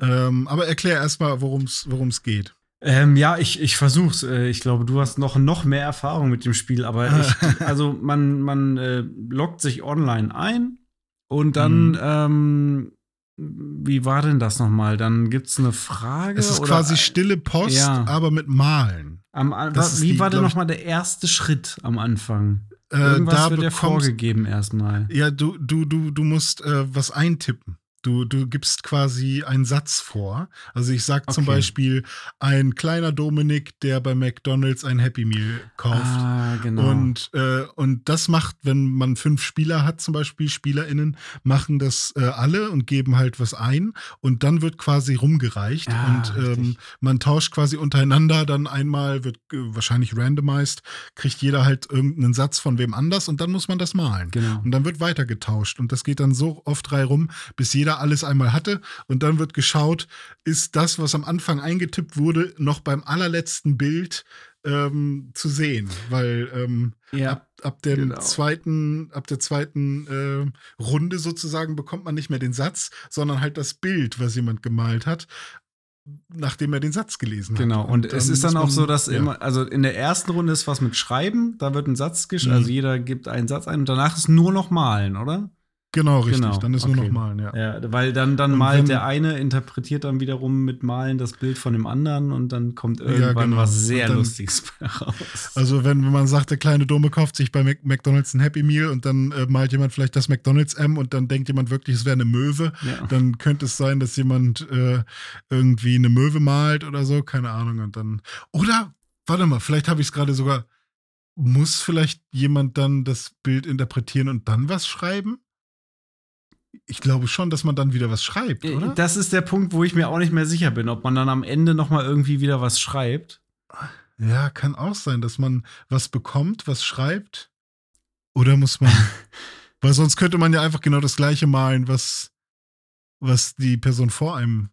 [SPEAKER 3] Ähm, aber erklär erstmal, worum es geht.
[SPEAKER 2] Ähm, ja, ich, ich versuch's. Äh, ich glaube, du hast noch, noch mehr Erfahrung mit dem Spiel, aber ich, also man, man äh, loggt sich online ein und dann, mhm. ähm, wie war denn das nochmal? Dann gibt's eine Frage.
[SPEAKER 3] Es ist oder, quasi stille Post, ja. aber mit Malen.
[SPEAKER 2] Am, wie die, war denn nochmal der erste Schritt am Anfang? Äh, Irgendwas da wird dir vorgegeben erstmal.
[SPEAKER 3] Ja, du, du, du, du musst äh, was eintippen. Du, du gibst quasi einen Satz vor. Also ich sag okay. zum Beispiel, ein kleiner Dominik, der bei McDonalds ein Happy Meal kauft.
[SPEAKER 2] Ah, genau.
[SPEAKER 3] Und, äh, und das macht, wenn man fünf Spieler hat, zum Beispiel SpielerInnen, machen das äh, alle und geben halt was ein. Und dann wird quasi rumgereicht. Ah, und ähm, man tauscht quasi untereinander. Dann einmal wird äh, wahrscheinlich randomized, kriegt jeder halt irgendeinen Satz von wem anders und dann muss man das malen.
[SPEAKER 2] Genau.
[SPEAKER 3] Und dann wird weiter getauscht. Und das geht dann so oft drei rum, bis jeder alles einmal hatte. Und dann wird geschaut, ist das, was am Anfang eingetippt wurde, noch beim allerletzten Bild ähm, zu sehen. Weil ähm, ja, ab, ab, dem genau. zweiten, ab der zweiten äh, Runde sozusagen bekommt man nicht mehr den Satz, sondern halt das Bild, was jemand gemalt hat nachdem er den Satz gelesen
[SPEAKER 2] genau. hat. Genau, und, und es ist dann auch so, dass ja. immer, also in der ersten Runde ist was mit Schreiben, da wird ein Satz geschrieben, mhm. also jeder gibt einen Satz ein und danach ist nur noch Malen, oder?
[SPEAKER 3] Genau, richtig. Genau. Dann ist okay. nur noch Malen, ja.
[SPEAKER 2] ja weil dann, dann malt wenn, der eine, interpretiert dann wiederum mit Malen das Bild von dem anderen und dann kommt irgendwann ja, genau. was sehr dann, Lustiges raus.
[SPEAKER 3] Also wenn, wenn man sagt, der kleine Dome kauft sich bei McDonalds ein Happy Meal und dann äh, malt jemand vielleicht das McDonalds M und dann denkt jemand wirklich, es wäre eine Möwe, ja. dann könnte es sein, dass jemand äh, irgendwie eine Möwe malt oder so, keine Ahnung. Und dann. Oder, warte mal, vielleicht habe ich es gerade sogar. Muss vielleicht jemand dann das Bild interpretieren und dann was schreiben? Ich glaube schon, dass man dann wieder was schreibt, äh, oder?
[SPEAKER 2] Das ist der Punkt, wo ich mir auch nicht mehr sicher bin, ob man dann am Ende noch mal irgendwie wieder was schreibt.
[SPEAKER 3] Ja, kann auch sein, dass man was bekommt, was schreibt. Oder muss man. weil sonst könnte man ja einfach genau das gleiche malen, was, was die Person vor einem.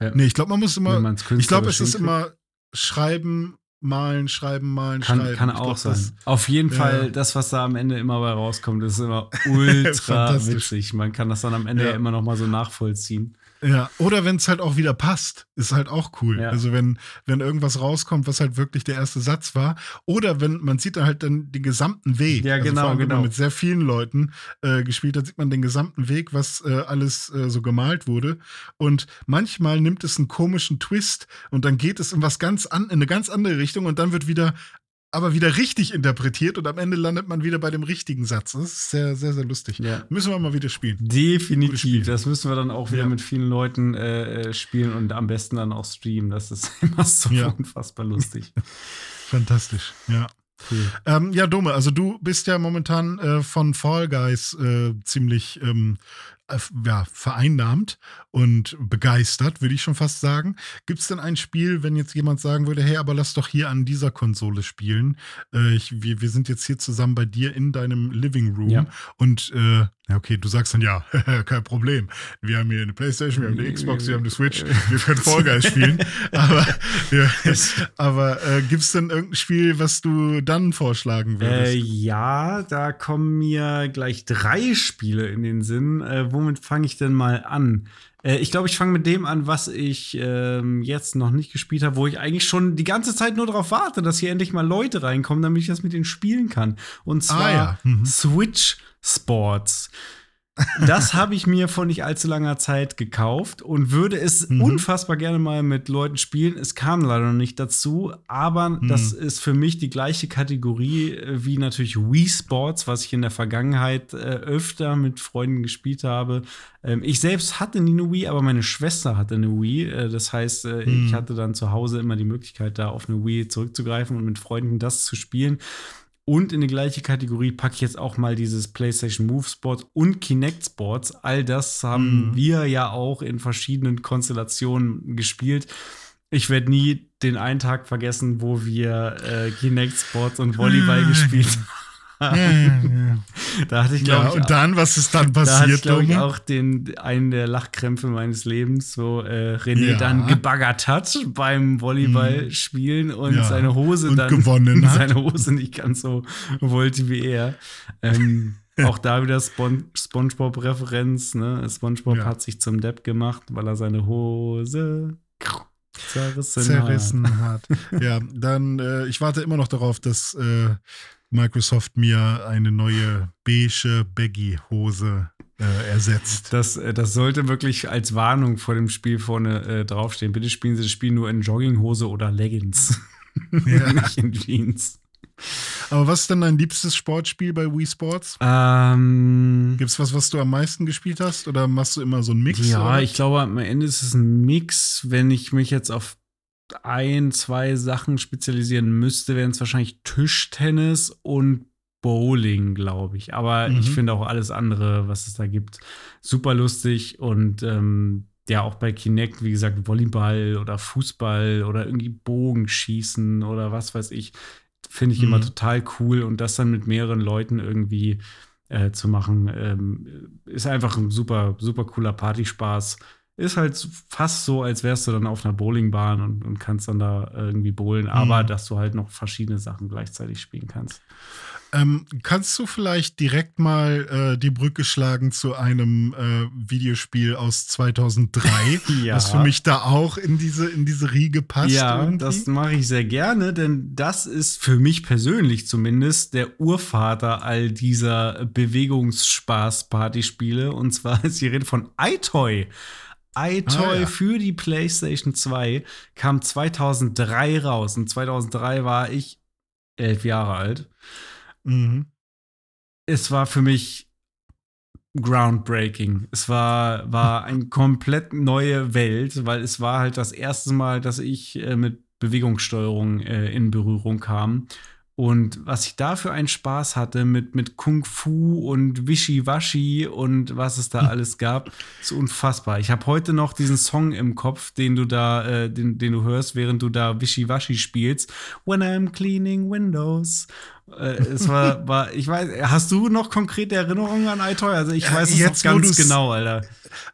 [SPEAKER 3] Ja. Nee, ich glaube, man muss immer. Ich glaube, es ist immer schreiben, malen, schreiben, malen,
[SPEAKER 2] kann,
[SPEAKER 3] schreiben.
[SPEAKER 2] Kann auch sein. Das, Auf jeden ja. Fall, das, was da am Ende immer bei rauskommt, ist immer ultra witzig. Man kann das dann am Ende ja, ja immer noch mal so nachvollziehen.
[SPEAKER 3] Ja, oder wenn es halt auch wieder passt, ist halt auch cool. Ja. Also wenn, wenn irgendwas rauskommt, was halt wirklich der erste Satz war. Oder wenn man sieht dann halt dann den gesamten Weg.
[SPEAKER 2] Ja,
[SPEAKER 3] also
[SPEAKER 2] genau, allem,
[SPEAKER 3] genau.
[SPEAKER 2] Wenn man
[SPEAKER 3] mit sehr vielen Leuten äh, gespielt hat, sieht man den gesamten Weg, was äh, alles äh, so gemalt wurde. Und manchmal nimmt es einen komischen Twist und dann geht es in was ganz an, in eine ganz andere Richtung und dann wird wieder aber wieder richtig interpretiert und am Ende landet man wieder bei dem richtigen Satz. Das ist sehr, sehr, sehr lustig. Ja. Müssen wir mal wieder spielen.
[SPEAKER 2] Definitiv. Das müssen wir dann auch wieder ja. mit vielen Leuten äh, äh, spielen und am besten dann auch streamen. Das ist immer so ja. unfassbar lustig.
[SPEAKER 3] Fantastisch, ja. Cool. Ähm, ja, Dome, also du bist ja momentan äh, von Fall Guys äh, ziemlich ähm, äh, ja, vereinnahmt und begeistert, würde ich schon fast sagen. Gibt es denn ein Spiel, wenn jetzt jemand sagen würde, hey, aber lass doch hier an dieser Konsole spielen? Äh, ich, wir, wir sind jetzt hier zusammen bei dir in deinem Living Room ja. und äh, ja, okay, du sagst dann ja, kein Problem. Wir haben hier eine Playstation, wir haben eine Xbox, wir haben eine Switch, wir können Fall Guys spielen. aber ja, aber äh, gibt es denn irgendein Spiel, was du dann vorschlagen würdest?
[SPEAKER 2] Äh, ja, da kommen mir gleich drei Spiele in den Sinn. Äh, womit fange ich denn mal an? Äh, ich glaube, ich fange mit dem an, was ich ähm, jetzt noch nicht gespielt habe, wo ich eigentlich schon die ganze Zeit nur darauf warte, dass hier endlich mal Leute reinkommen, damit ich das mit denen spielen kann. Und ah, zwar ah, ja. mhm. Switch Sports. Das habe ich mir vor nicht allzu langer Zeit gekauft und würde es mhm. unfassbar gerne mal mit Leuten spielen. Es kam leider noch nicht dazu, aber mhm. das ist für mich die gleiche Kategorie äh, wie natürlich Wii Sports, was ich in der Vergangenheit äh, öfter mit Freunden gespielt habe. Ähm, ich selbst hatte nie eine Wii, aber meine Schwester hatte eine Wii. Äh, das heißt, äh, mhm. ich hatte dann zu Hause immer die Möglichkeit, da auf eine Wii zurückzugreifen und mit Freunden das zu spielen. Und in die gleiche Kategorie packe ich jetzt auch mal dieses PlayStation Move Sports und Kinect Sports. All das haben mhm. wir ja auch in verschiedenen Konstellationen gespielt. Ich werde nie den einen Tag vergessen, wo wir äh, Kinect Sports und Volleyball gespielt haben da hatte ich, glaube ja,
[SPEAKER 3] ich. Und dann, was ist dann passiert? Da hatte ich,
[SPEAKER 2] glaube ich, auch den, einen der Lachkrämpfe meines Lebens, wo äh, René ja. dann gebaggert hat beim Volleyballspielen mhm. und ja. seine Hose und dann
[SPEAKER 3] gewonnen hat.
[SPEAKER 2] seine Hose nicht ganz so wollte wie er. Ähm, auch da wieder Spon Spongebob-Referenz. Ne? Spongebob ja. hat sich zum Depp gemacht, weil er seine Hose zerrissen,
[SPEAKER 3] zerrissen hat. hat. ja, dann, äh, ich warte immer noch darauf, dass äh, Microsoft mir eine neue beige Baggy-Hose äh, ersetzt.
[SPEAKER 2] Das, äh, das sollte wirklich als Warnung vor dem Spiel vorne äh, draufstehen. Bitte spielen Sie das Spiel nur in Jogginghose oder Leggings. Ja. Nicht in Jeans.
[SPEAKER 3] Aber was ist denn dein liebstes Sportspiel bei Wii Sports?
[SPEAKER 2] Ähm,
[SPEAKER 3] Gibt es was, was du am meisten gespielt hast? Oder machst du immer so einen Mix?
[SPEAKER 2] Ja,
[SPEAKER 3] oder?
[SPEAKER 2] ich glaube, am Ende ist es ein Mix. Wenn ich mich jetzt auf ein, zwei Sachen spezialisieren müsste, wären es wahrscheinlich Tischtennis und Bowling, glaube ich. Aber mhm. ich finde auch alles andere, was es da gibt, super lustig und ähm, ja, auch bei Kinect, wie gesagt, Volleyball oder Fußball oder irgendwie Bogenschießen oder was weiß ich, finde ich mhm. immer total cool und das dann mit mehreren Leuten irgendwie äh, zu machen, ähm, ist einfach ein super, super cooler Partyspaß ist halt fast so, als wärst du dann auf einer Bowlingbahn und, und kannst dann da irgendwie bowlen, mhm. aber dass du halt noch verschiedene Sachen gleichzeitig spielen kannst.
[SPEAKER 3] Ähm, kannst du vielleicht direkt mal äh, die Brücke schlagen zu einem äh, Videospiel aus 2003, ja. was für mich da auch in diese, in diese Riege passt?
[SPEAKER 2] Ja, irgendwie? das mache ich sehr gerne, denn das ist für mich persönlich zumindest der Urvater all dieser Bewegungsspaß-Partyspiele. Und zwar ist die Rede von iToy iToy ah, ja. für die PlayStation 2 kam 2003 raus. Und 2003 war ich elf Jahre alt. Mhm. Es war für mich groundbreaking. Es war, war eine komplett neue Welt, weil es war halt das erste Mal, dass ich äh, mit Bewegungssteuerung äh, in Berührung kam. Und was ich da für einen Spaß hatte mit, mit Kung Fu und Wischiwaschi und was es da alles gab, ist unfassbar. Ich habe heute noch diesen Song im Kopf, den du da, äh, den, den du hörst, während du da Wischiwaschi spielst. When I'm cleaning windows. Äh, es war, war, ich weiß, hast du noch konkrete Erinnerungen an iToy? Also ich weiß es jetzt, noch ganz genau, Alter.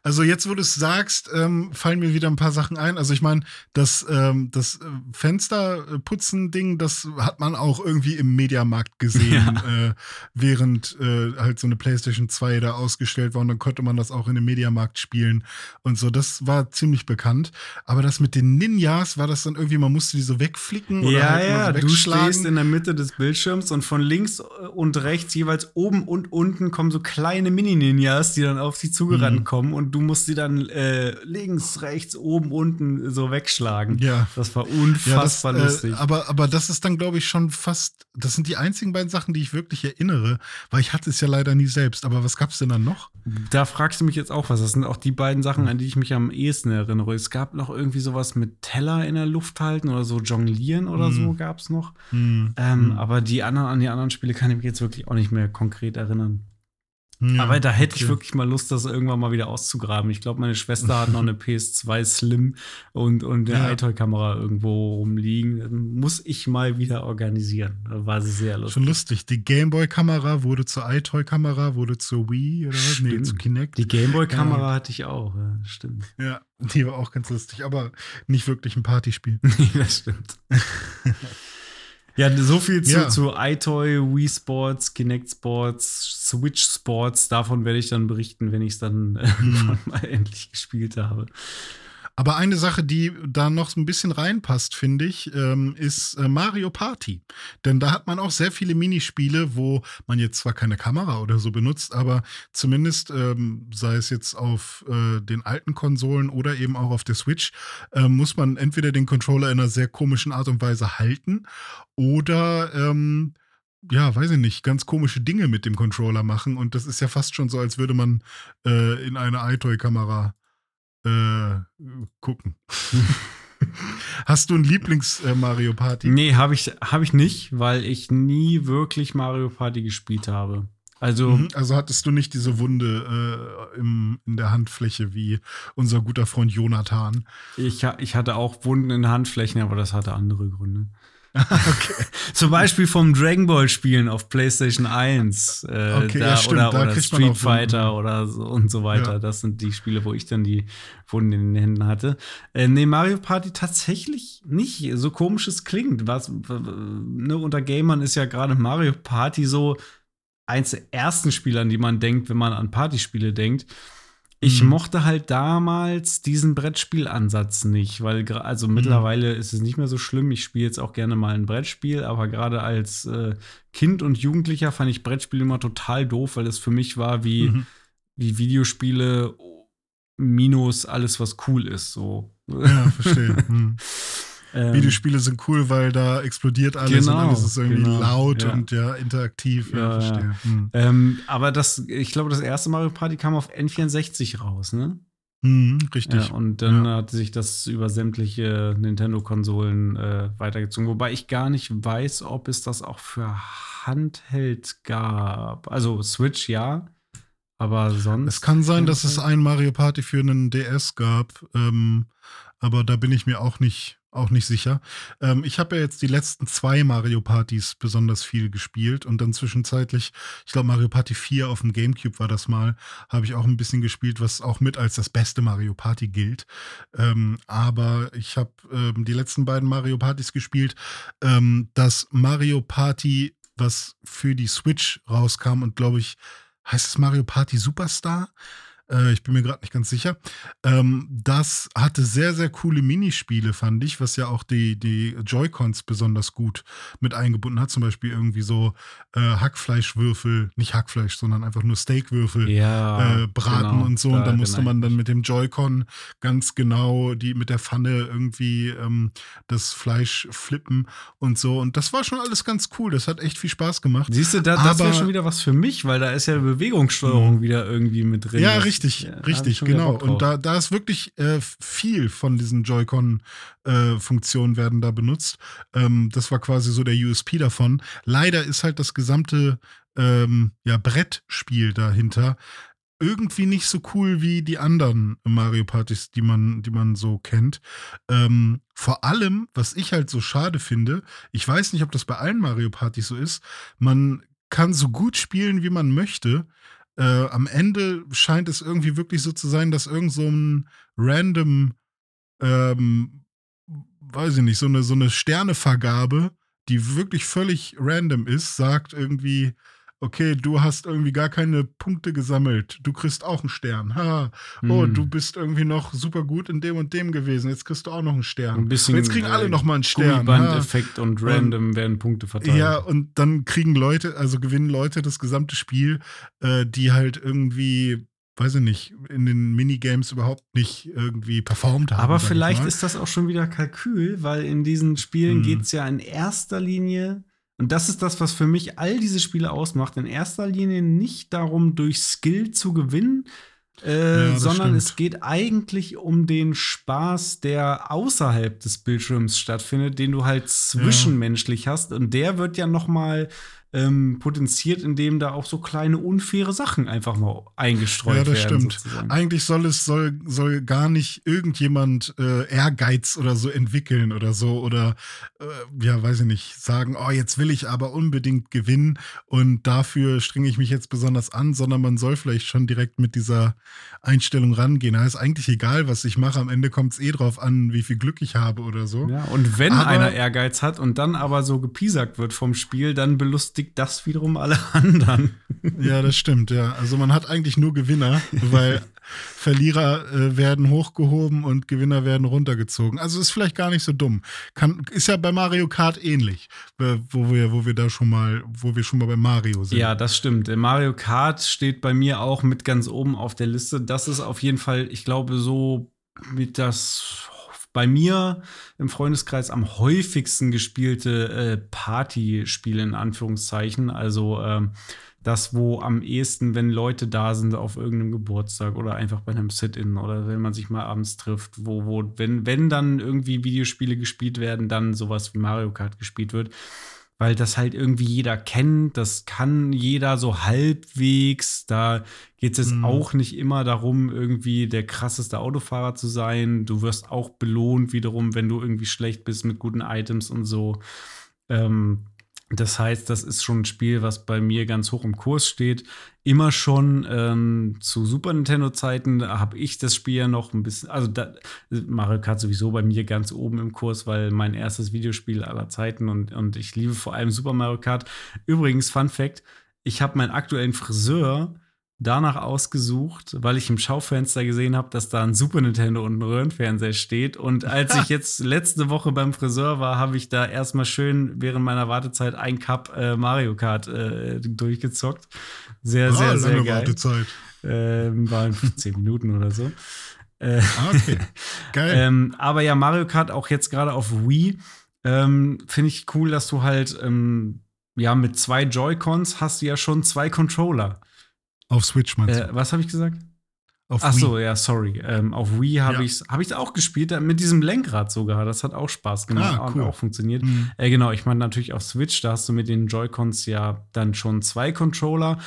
[SPEAKER 3] Also jetzt, wo du es sagst, ähm, fallen mir wieder ein paar Sachen ein. Also ich meine, das, ähm, das äh, Fensterputzen-Ding, das hat man auch irgendwie im Mediamarkt gesehen, ja. äh, während äh, halt so eine PlayStation 2 da ausgestellt war und dann konnte man das auch in dem Mediamarkt spielen und so. Das war ziemlich bekannt. Aber das mit den Ninjas, war das dann irgendwie, man musste die so wegflicken
[SPEAKER 2] oder ja, halt ja, so du stehst in der Mitte des Bildschirms und von links und rechts jeweils oben und unten kommen so kleine Mini-Ninjas, die dann auf sie zugerannt mhm. kommen und du musst sie dann äh, links, rechts, oben, unten so wegschlagen. Ja. Das war unfassbar ja, das, äh, lustig.
[SPEAKER 3] aber, aber das ist dann, glaube ich, schon fast, das sind die einzigen beiden Sachen, die ich wirklich erinnere, weil ich hatte es ja leider nie selbst. Aber was gab es denn dann noch?
[SPEAKER 2] Da fragst du mich jetzt auch was. Das sind auch die beiden Sachen, an die ich mich am ehesten erinnere. Es gab noch irgendwie sowas mit Teller in der Luft halten oder so jonglieren oder mhm. so gab es noch. Mhm. Ähm, mhm. Aber die anderen, an die anderen Spiele kann ich mich jetzt wirklich auch nicht mehr konkret erinnern. Ja, Aber da hätte okay. ich wirklich mal Lust, das irgendwann mal wieder auszugraben. Ich glaube, meine Schwester hat noch eine PS2 Slim und, und eine ja. iToy-Kamera irgendwo rumliegen. Muss ich mal wieder organisieren. Da war sie sehr lustig.
[SPEAKER 3] Schon lustig. Die Gameboy-Kamera wurde zur iToy-Kamera, wurde zur Wii oder was? Stimmt. Nee, zu Kinect.
[SPEAKER 2] Die Gameboy-Kamera ja. hatte ich auch, ja, stimmt.
[SPEAKER 3] Ja, die war auch ganz lustig, aber nicht wirklich ein Partyspiel.
[SPEAKER 2] das stimmt. Ja, so viel zu, ja. zu iToy, Wii Sports, Kinect Sports, Switch Sports. Davon werde ich dann berichten, wenn ich es dann hm. mal endlich gespielt habe.
[SPEAKER 3] Aber eine Sache, die da noch ein bisschen reinpasst, finde ich, ähm, ist äh, Mario Party. Denn da hat man auch sehr viele Minispiele, wo man jetzt zwar keine Kamera oder so benutzt, aber zumindest, ähm, sei es jetzt auf äh, den alten Konsolen oder eben auch auf der Switch, äh, muss man entweder den Controller in einer sehr komischen Art und Weise halten oder ähm, ja, weiß ich nicht, ganz komische Dinge mit dem Controller machen. Und das ist ja fast schon so, als würde man äh, in eine iToy-Kamera äh, gucken. Hast du ein Lieblings-Mario äh, Party?
[SPEAKER 2] Nee, habe ich, hab ich nicht, weil ich nie wirklich Mario Party gespielt habe. Also, mhm,
[SPEAKER 3] also hattest du nicht diese Wunde äh, im, in der Handfläche wie unser guter Freund Jonathan?
[SPEAKER 2] Ich, ich hatte auch Wunden in Handflächen, aber das hatte andere Gründe. okay. Zum Beispiel vom Dragon Ball Spielen auf PlayStation 1 äh, okay, da, ja, stimmt, oder, oder Street Fighter oder so und so weiter. Ja. Das sind die Spiele, wo ich dann die Wunden in den Händen hatte. Äh, nee, Mario Party tatsächlich nicht. So komisch es klingt. Was, ne, unter Gamern ist ja gerade Mario Party so eins der ersten Spiele, an die man denkt, wenn man an Partyspiele denkt. Ich mhm. mochte halt damals diesen Brettspielansatz nicht, weil also mhm. mittlerweile ist es nicht mehr so schlimm. Ich spiele jetzt auch gerne mal ein Brettspiel, aber gerade als äh, Kind und Jugendlicher fand ich Brettspiele immer total doof, weil es für mich war wie, mhm. wie Videospiele minus alles, was cool ist. So.
[SPEAKER 3] Ja, verstehe. Ähm, Videospiele sind cool, weil da explodiert alles genau, und alles ist irgendwie genau, laut ja. und ja, interaktiv. Ja,
[SPEAKER 2] ja hm. ähm, aber das, ich glaube, das erste Mario Party kam auf N64 raus, ne?
[SPEAKER 3] Mhm, richtig.
[SPEAKER 2] und dann hat sich das über sämtliche Nintendo-Konsolen äh, weitergezogen. Wobei ich gar nicht weiß, ob es das auch für Handheld gab. Also Switch ja, aber sonst.
[SPEAKER 3] Es kann sein, dass es ein Mario Party für einen DS gab, ähm, aber da bin ich mir auch nicht auch nicht sicher. Ähm, ich habe ja jetzt die letzten zwei Mario Partys besonders viel gespielt und dann zwischenzeitlich, ich glaube Mario Party 4 auf dem GameCube war das mal, habe ich auch ein bisschen gespielt, was auch mit als das beste Mario Party gilt. Ähm, aber ich habe ähm, die letzten beiden Mario Partys gespielt. Ähm, das Mario Party, was für die Switch rauskam und glaube ich, heißt es Mario Party Superstar? Äh, ich bin mir gerade nicht ganz sicher. Ähm, das hatte sehr, sehr coole Minispiele, fand ich, was ja auch die, die Joy-Cons besonders gut mit eingebunden hat. Zum Beispiel irgendwie so äh, Hackfleischwürfel, nicht Hackfleisch, sondern einfach nur Steakwürfel
[SPEAKER 2] ja,
[SPEAKER 3] äh, braten genau, und so. Und da musste man dann mit dem Joy-Con ganz genau die mit der Pfanne irgendwie ähm, das Fleisch flippen und so. Und das war schon alles ganz cool. Das hat echt viel Spaß gemacht.
[SPEAKER 2] Siehst du, da, das wäre schon wieder was für mich, weil da ist ja Bewegungssteuerung mhm. wieder irgendwie mit drin.
[SPEAKER 3] Ja, richtig Richtig, ja, richtig, genau. Und da, da ist wirklich äh, viel von diesen Joy-Con-Funktionen äh, werden da benutzt. Ähm, das war quasi so der USP davon. Leider ist halt das gesamte ähm, ja, Brettspiel dahinter irgendwie nicht so cool wie die anderen Mario Partys, die man, die man so kennt. Ähm, vor allem, was ich halt so schade finde, ich weiß nicht, ob das bei allen Mario Partys so ist, man kann so gut spielen, wie man möchte. Äh, am Ende scheint es irgendwie wirklich so zu sein, dass irgend so ein random, ähm, weiß ich nicht, so eine, so eine Sternevergabe, die wirklich völlig random ist, sagt irgendwie, okay, du hast irgendwie gar keine Punkte gesammelt, du kriegst auch einen Stern. Ha, oh, hm. du bist irgendwie noch super gut in dem und dem gewesen, jetzt kriegst du auch noch einen Stern.
[SPEAKER 2] Ein bisschen,
[SPEAKER 3] und jetzt kriegen alle äh, noch mal einen Stern.
[SPEAKER 2] Gummiband-Effekt und random und, werden Punkte verteilt.
[SPEAKER 3] Ja, und dann kriegen Leute, also gewinnen Leute das gesamte Spiel, äh, die halt irgendwie weiß ich nicht, in den Minigames überhaupt nicht irgendwie performt haben.
[SPEAKER 2] Aber vielleicht ist das auch schon wieder Kalkül, weil in diesen Spielen hm. geht es ja in erster Linie und das ist das, was für mich all diese Spiele ausmacht. In erster Linie nicht darum, durch Skill zu gewinnen, äh, ja, sondern stimmt. es geht eigentlich um den Spaß, der außerhalb des Bildschirms stattfindet, den du halt zwischenmenschlich ja. hast. Und der wird ja noch mal ähm, potenziert, indem da auch so kleine unfaire Sachen einfach mal eingestreut werden. Ja, das werden, stimmt.
[SPEAKER 3] Sozusagen. Eigentlich soll es soll, soll gar nicht irgendjemand äh, Ehrgeiz oder so entwickeln oder so oder äh, ja, weiß ich nicht, sagen, oh, jetzt will ich aber unbedingt gewinnen und dafür strenge ich mich jetzt besonders an, sondern man soll vielleicht schon direkt mit dieser Einstellung rangehen. Da ist eigentlich egal, was ich mache. Am Ende kommt es eh drauf an, wie viel Glück ich habe oder so.
[SPEAKER 2] Ja, und wenn aber, einer Ehrgeiz hat und dann aber so gepiesackt wird vom Spiel, dann belustigt belustigt das wiederum alle anderen.
[SPEAKER 3] Ja, das stimmt, ja. Also man hat eigentlich nur Gewinner, weil Verlierer äh, werden hochgehoben und Gewinner werden runtergezogen. Also ist vielleicht gar nicht so dumm. Kann, ist ja bei Mario Kart ähnlich, wo wir, wo wir da schon mal, wo wir schon mal bei Mario sind.
[SPEAKER 2] Ja, das stimmt. Mario Kart steht bei mir auch mit ganz oben auf der Liste. Das ist auf jeden Fall, ich glaube, so mit das bei mir im Freundeskreis am häufigsten gespielte äh, Partyspiele in Anführungszeichen. Also ähm, das, wo am ehesten, wenn Leute da sind auf irgendeinem Geburtstag oder einfach bei einem Sit-In oder wenn man sich mal abends trifft, wo, wo, wenn, wenn dann irgendwie Videospiele gespielt werden, dann sowas wie Mario Kart gespielt wird weil das halt irgendwie jeder kennt, das kann jeder so halbwegs. Da geht es mhm. auch nicht immer darum, irgendwie der krasseste Autofahrer zu sein. Du wirst auch belohnt wiederum, wenn du irgendwie schlecht bist mit guten Items und so. Ähm, das heißt, das ist schon ein Spiel, was bei mir ganz hoch im Kurs steht. Immer schon ähm, zu Super Nintendo-Zeiten habe ich das Spiel ja noch ein bisschen, also da, Mario Kart sowieso bei mir ganz oben im Kurs, weil mein erstes Videospiel aller Zeiten und, und ich liebe vor allem Super Mario Kart. Übrigens, Fun Fact: Ich habe meinen aktuellen Friseur danach ausgesucht, weil ich im Schaufenster gesehen habe, dass da ein Super Nintendo und ein Röhrenfernseher steht. Und als ich jetzt letzte Woche beim Friseur war, habe ich da erstmal schön während meiner Wartezeit ein Cup äh, Mario Kart äh, durchgezockt. Sehr, oh, sehr, sehr lange geil. Wartezeit. Ähm, waren 15 Minuten oder so. Äh, ah, okay. Geil. ähm, aber ja, Mario Kart auch jetzt gerade auf Wii. Ähm, Finde ich cool, dass du halt ähm, ja mit zwei Joy-Cons hast du ja schon zwei Controller.
[SPEAKER 3] Auf Switch meinst
[SPEAKER 2] du? Äh, was habe ich gesagt? Auf Ach Wii. so, ja, sorry. Ähm, auf Wii habe ja. ich es hab auch gespielt, mit diesem Lenkrad sogar. Das hat auch Spaß gemacht, ah, cool. auch funktioniert. Mhm. Äh, genau, ich meine natürlich auf Switch, da hast du mit den Joy-Cons ja dann schon zwei Controller.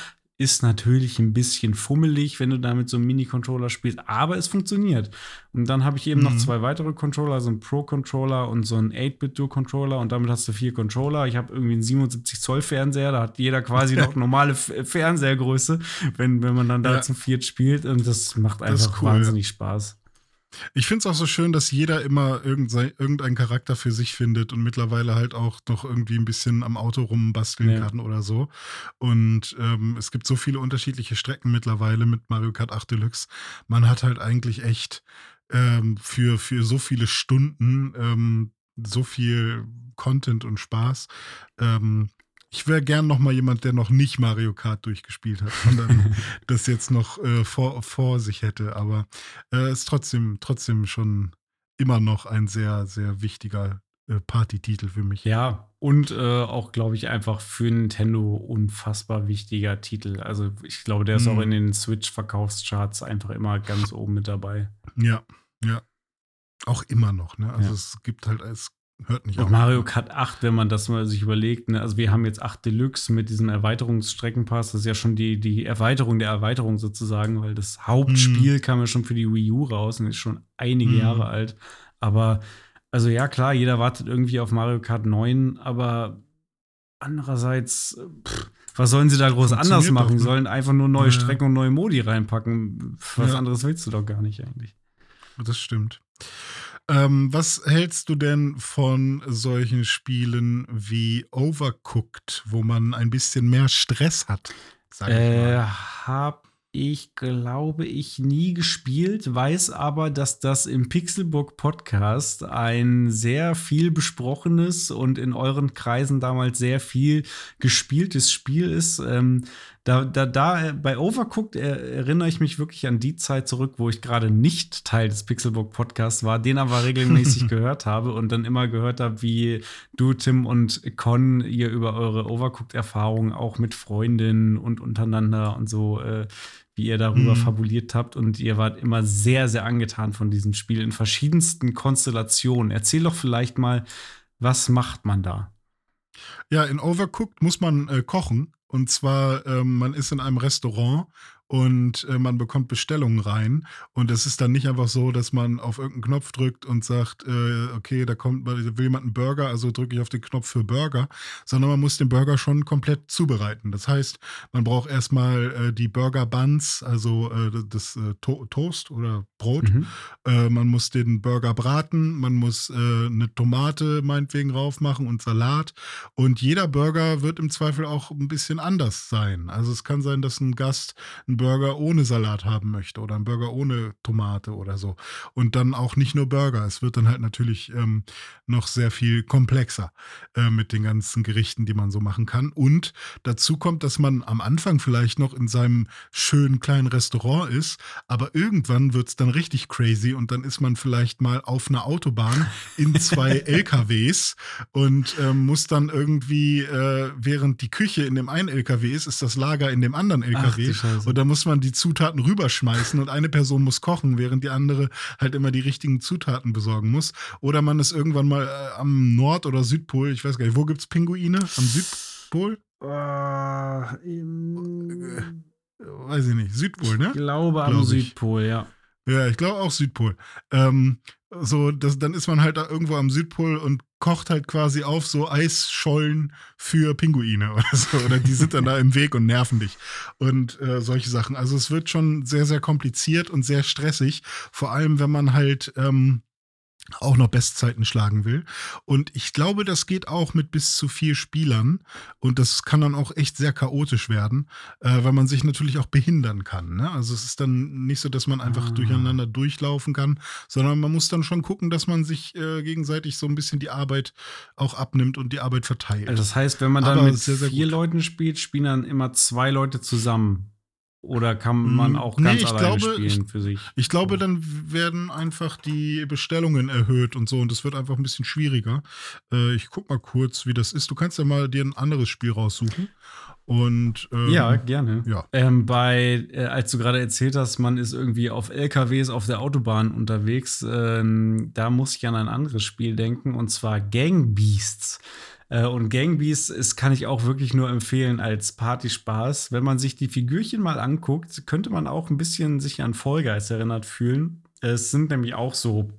[SPEAKER 2] Ist natürlich ein bisschen fummelig, wenn du damit so einen Mini-Controller spielst, aber es funktioniert. Und dann habe ich eben mhm. noch zwei weitere Controller, so einen Pro-Controller und so einen 8-Bit-Dual-Controller und damit hast du vier Controller. Ich habe irgendwie einen 77-Zoll-Fernseher, da hat jeder quasi noch normale Fernsehergröße, wenn, wenn man dann da ja. zum Viert spielt und das macht einfach cool, wahnsinnig Spaß.
[SPEAKER 3] Ich finde es auch so schön, dass jeder immer irgendeinen Charakter für sich findet und mittlerweile halt auch noch irgendwie ein bisschen am Auto rumbasteln ja. kann oder so. Und ähm, es gibt so viele unterschiedliche Strecken mittlerweile mit Mario Kart 8 Deluxe. Man hat halt eigentlich echt ähm, für, für so viele Stunden ähm, so viel Content und Spaß. Ähm, ich wäre gern noch mal jemand, der noch nicht Mario Kart durchgespielt hat dann das jetzt noch äh, vor, vor sich hätte. Aber es äh, ist trotzdem, trotzdem schon immer noch ein sehr, sehr wichtiger äh, Partytitel für mich.
[SPEAKER 2] Ja, Und äh, auch, glaube ich, einfach für Nintendo unfassbar wichtiger Titel. Also ich glaube, der ist mhm. auch in den Switch-Verkaufscharts einfach immer ganz oben mit dabei.
[SPEAKER 3] Ja, ja. Auch immer noch, ne? Also ja. es gibt halt, es hört nicht
[SPEAKER 2] auf. Mario Kart 8, wenn man das mal sich überlegt, ne? Also wir haben jetzt 8 Deluxe mit diesem Erweiterungsstreckenpass. Das ist ja schon die, die Erweiterung der Erweiterung sozusagen, weil das Hauptspiel mhm. kam ja schon für die Wii U raus und ist schon einige mhm. Jahre alt. Aber also ja, klar, jeder wartet irgendwie auf Mario Kart 9, aber andererseits, pff, was sollen sie da groß anders machen? Sie ne? sollen einfach nur neue ja. Strecken und neue Modi reinpacken. Was ja. anderes willst du doch gar nicht eigentlich.
[SPEAKER 3] Das stimmt. Ähm, was hältst du denn von solchen Spielen wie Overcooked, wo man ein bisschen mehr Stress hat?
[SPEAKER 2] Sag ich äh. Hab ich glaube ich nie gespielt, weiß aber, dass das im Pixelbook Podcast ein sehr viel besprochenes und in euren Kreisen damals sehr viel gespieltes Spiel ist. Ähm, da, da, da bei Overcooked erinnere ich mich wirklich an die Zeit zurück, wo ich gerade nicht Teil des Pixelbook Podcasts war, den aber regelmäßig gehört habe und dann immer gehört habe, wie du, Tim und Con ihr über eure Overcooked-Erfahrungen auch mit Freundinnen und untereinander und so äh, wie ihr darüber mhm. fabuliert habt und ihr wart immer sehr, sehr angetan von diesem Spiel in verschiedensten Konstellationen. Erzähl doch vielleicht mal, was macht man da?
[SPEAKER 3] Ja, in Overcooked muss man äh, kochen. Und zwar, ähm, man ist in einem Restaurant und äh, man bekommt Bestellungen rein. Und es ist dann nicht einfach so, dass man auf irgendeinen Knopf drückt und sagt, äh, okay, da kommt, will jemand einen Burger, also drücke ich auf den Knopf für Burger, sondern man muss den Burger schon komplett zubereiten. Das heißt, man braucht erstmal äh, die Burger Buns, also äh, das äh, to Toast oder Brot. Mhm. Äh, man muss den Burger braten, man muss eine Tomate meinetwegen drauf machen und Salat. Und jeder Burger wird im Zweifel auch ein bisschen anders sein. Also es kann sein, dass ein Gast einen Burger ohne Salat haben möchte oder einen Burger ohne Tomate oder so. Und dann auch nicht nur Burger. Es wird dann halt natürlich ähm, noch sehr viel komplexer äh, mit den ganzen Gerichten, die man so machen kann. Und dazu kommt, dass man am Anfang vielleicht noch in seinem schönen kleinen Restaurant ist, aber irgendwann wird es dann richtig crazy und dann ist man vielleicht mal auf einer Autobahn in zwei LKWs und ähm, muss dann irgendwie, äh, während die Küche in dem einen LKW ist, ist das Lager in dem anderen LKW. Ach, und da muss man die Zutaten rüberschmeißen und eine Person muss kochen, während die andere halt immer die richtigen Zutaten besorgen muss. Oder man ist irgendwann mal äh, am Nord- oder Südpol, ich weiß gar nicht, wo gibt es Pinguine? Am Südpol? Uh, weiß ich nicht. Südpol, ne?
[SPEAKER 2] Ich glaube am Südpol, ja.
[SPEAKER 3] Ja, ich glaube auch Südpol. Ähm, so, das, dann ist man halt da irgendwo am Südpol und kocht halt quasi auf so Eisschollen für Pinguine oder so. Oder die sind dann da im Weg und nerven dich. Und äh, solche Sachen. Also es wird schon sehr, sehr kompliziert und sehr stressig. Vor allem, wenn man halt ähm, auch noch Bestzeiten schlagen will. Und ich glaube, das geht auch mit bis zu vier Spielern. Und das kann dann auch echt sehr chaotisch werden, äh, weil man sich natürlich auch behindern kann. Ne? Also es ist dann nicht so, dass man einfach ah. durcheinander durchlaufen kann, sondern man muss dann schon gucken, dass man sich äh, gegenseitig so ein bisschen die Arbeit auch abnimmt und die Arbeit verteilt.
[SPEAKER 2] Also das heißt, wenn man dann Aber mit sehr, sehr vier gut. Leuten spielt, spielen dann immer zwei Leute zusammen. Oder kann man hm, auch ganz nee, alleine glaube, spielen für sich?
[SPEAKER 3] Ich glaube, dann werden einfach die Bestellungen erhöht und so und es wird einfach ein bisschen schwieriger. Äh, ich guck mal kurz, wie das ist. Du kannst ja mal dir ein anderes Spiel raussuchen. Und ähm,
[SPEAKER 2] ja, gerne. Ja. Ähm, bei, äh, als du gerade erzählt hast, man ist irgendwie auf LKWs auf der Autobahn unterwegs, ähm, da muss ich an ein anderes Spiel denken und zwar Gang Beasts. Äh, und Gangbeasts ist, kann ich auch wirklich nur empfehlen als Partyspaß. Wenn man sich die Figürchen mal anguckt, könnte man auch ein bisschen sich an Fall Guys erinnert fühlen. Es sind nämlich auch so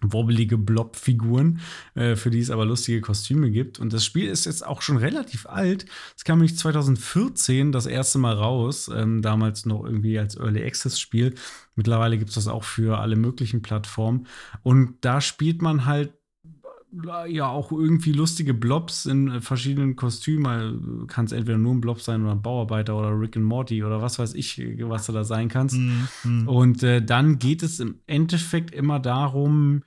[SPEAKER 2] wobbelige Blob-Figuren, äh, für die es aber lustige Kostüme gibt. Und das Spiel ist jetzt auch schon relativ alt. Es kam nämlich 2014 das erste Mal raus, ähm, damals noch irgendwie als Early Access-Spiel. Mittlerweile gibt es das auch für alle möglichen Plattformen. Und da spielt man halt ja auch irgendwie lustige Blobs in äh, verschiedenen Kostümen. Kann es entweder nur ein Blob sein oder ein Bauarbeiter oder Rick and Morty oder was weiß ich, was du da sein kannst. Mhm. Und äh, dann geht es im Endeffekt immer darum,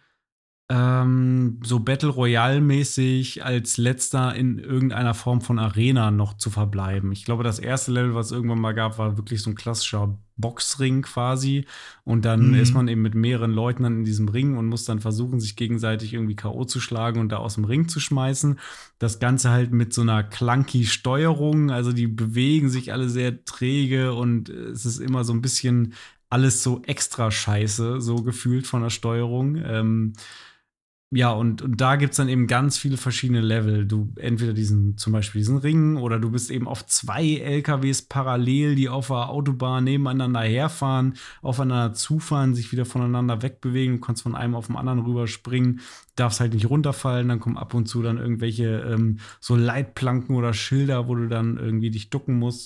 [SPEAKER 2] ähm, so Battle Royale-mäßig als letzter in irgendeiner Form von Arena noch zu verbleiben. Ich glaube, das erste Level, was es irgendwann mal gab, war wirklich so ein klassischer Boxring quasi. Und dann mhm. ist man eben mit mehreren Leuten dann in diesem Ring und muss dann versuchen, sich gegenseitig irgendwie K.O. zu schlagen und da aus dem Ring zu schmeißen. Das Ganze halt mit so einer clunky Steuerung. Also die bewegen sich alle sehr träge und es ist immer so ein bisschen alles so extra scheiße, so gefühlt von der Steuerung. Ähm, ja, und, und da gibt es dann eben ganz viele verschiedene Level. Du entweder diesen, zum Beispiel diesen Ring oder du bist eben auf zwei LKWs parallel, die auf der Autobahn nebeneinander herfahren, aufeinander zufahren, sich wieder voneinander wegbewegen. Du kannst von einem auf den anderen rüberspringen, darfst halt nicht runterfallen. Dann kommen ab und zu dann irgendwelche ähm, so Leitplanken oder Schilder, wo du dann irgendwie dich ducken musst,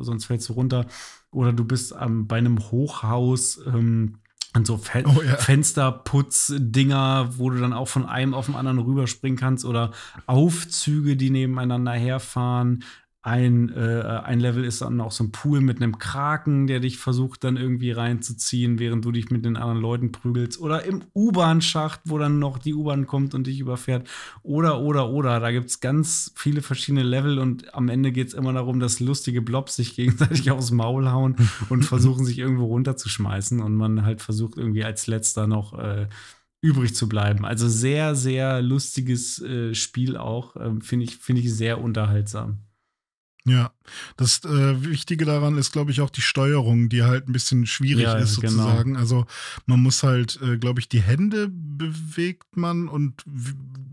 [SPEAKER 2] sonst fällst du runter. Oder du bist ähm, bei einem Hochhaus. Ähm, und so Fe oh, ja. Fensterputz-Dinger, wo du dann auch von einem auf den anderen rüberspringen kannst oder Aufzüge, die nebeneinander herfahren. Ein, äh, ein Level ist dann auch so ein Pool mit einem Kraken, der dich versucht dann irgendwie reinzuziehen, während du dich mit den anderen Leuten prügelst. Oder im U-Bahn-Schacht, wo dann noch die U-Bahn kommt und dich überfährt. Oder, oder, oder. Da gibt es ganz viele verschiedene Level und am Ende geht es immer darum, dass lustige Blobs sich gegenseitig aufs Maul hauen und versuchen, sich irgendwo runterzuschmeißen. Und man halt versucht, irgendwie als letzter noch. Äh, übrig zu bleiben. Also sehr, sehr lustiges äh, Spiel auch. Ähm, Finde ich, find ich sehr unterhaltsam.
[SPEAKER 3] Ja, das äh, Wichtige daran ist, glaube ich, auch die Steuerung, die halt ein bisschen schwierig ja, ist, genau. sozusagen. Genau. Also man muss halt, äh, glaube ich, die Hände bewegt man und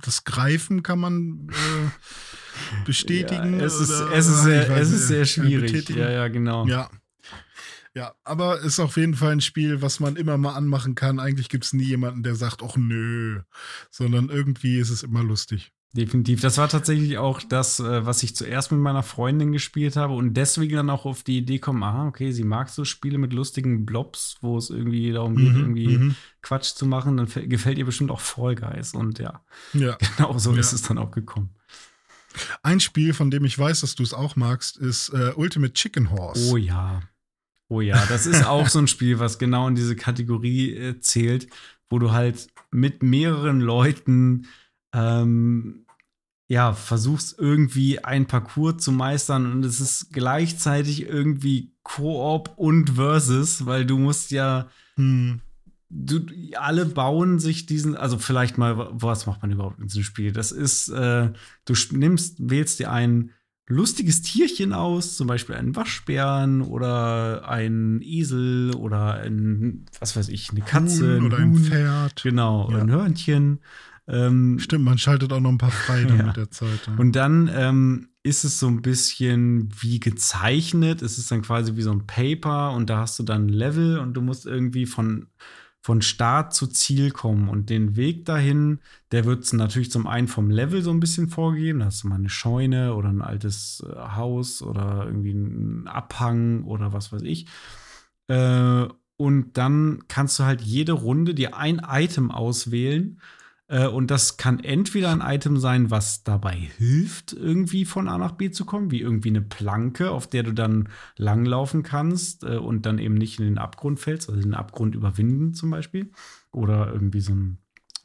[SPEAKER 3] das Greifen kann man äh, bestätigen.
[SPEAKER 2] Ja, es, ist, es, ist sehr, es ist sehr schwierig. Ja, ja, genau.
[SPEAKER 3] Ja. Ja, aber ist auf jeden Fall ein Spiel, was man immer mal anmachen kann. Eigentlich gibt es nie jemanden, der sagt, ach nö, sondern irgendwie ist es immer lustig.
[SPEAKER 2] Definitiv. Das war tatsächlich auch das, äh, was ich zuerst mit meiner Freundin gespielt habe und deswegen dann auch auf die Idee kommen, aha, okay, sie mag so Spiele mit lustigen Blobs, wo es irgendwie darum geht, mhm, irgendwie mhm. Quatsch zu machen, dann gefällt ihr bestimmt auch Fall Guys und ja, ja. genau so ja. ist es dann auch gekommen.
[SPEAKER 3] Ein Spiel, von dem ich weiß, dass du es auch magst, ist äh, Ultimate Chicken Horse.
[SPEAKER 2] Oh ja. Oh ja, das ist auch so ein Spiel, was genau in diese Kategorie äh, zählt, wo du halt mit mehreren Leuten ähm, ja, versuchst irgendwie ein Parcours zu meistern und es ist gleichzeitig irgendwie Koop und Versus, weil du musst ja, hm. du, alle bauen sich diesen, also vielleicht mal, was macht man überhaupt in diesem Spiel? Das ist, äh, du nimmst, wählst dir ein lustiges Tierchen aus, zum Beispiel einen Waschbären oder einen Esel oder ein, was weiß ich, eine Katze.
[SPEAKER 3] Huhn oder ein, Huhn, ein Pferd.
[SPEAKER 2] Genau, ja. ein Hörnchen.
[SPEAKER 3] Ähm, Stimmt, man schaltet auch noch ein paar frei ja. mit der Zeit.
[SPEAKER 2] Ja. Und dann ähm, ist es so ein bisschen wie gezeichnet. Es ist dann quasi wie so ein Paper und da hast du dann Level und du musst irgendwie von, von Start zu Ziel kommen. Und den Weg dahin, der wird natürlich zum einen vom Level so ein bisschen vorgegeben. Da hast du mal eine Scheune oder ein altes äh, Haus oder irgendwie einen Abhang oder was weiß ich. Äh, und dann kannst du halt jede Runde dir ein Item auswählen äh, und das kann entweder ein Item sein, was dabei hilft, irgendwie von A nach B zu kommen, wie irgendwie eine Planke, auf der du dann langlaufen kannst äh, und dann eben nicht in den Abgrund fällst, also den Abgrund überwinden zum Beispiel. Oder irgendwie so ein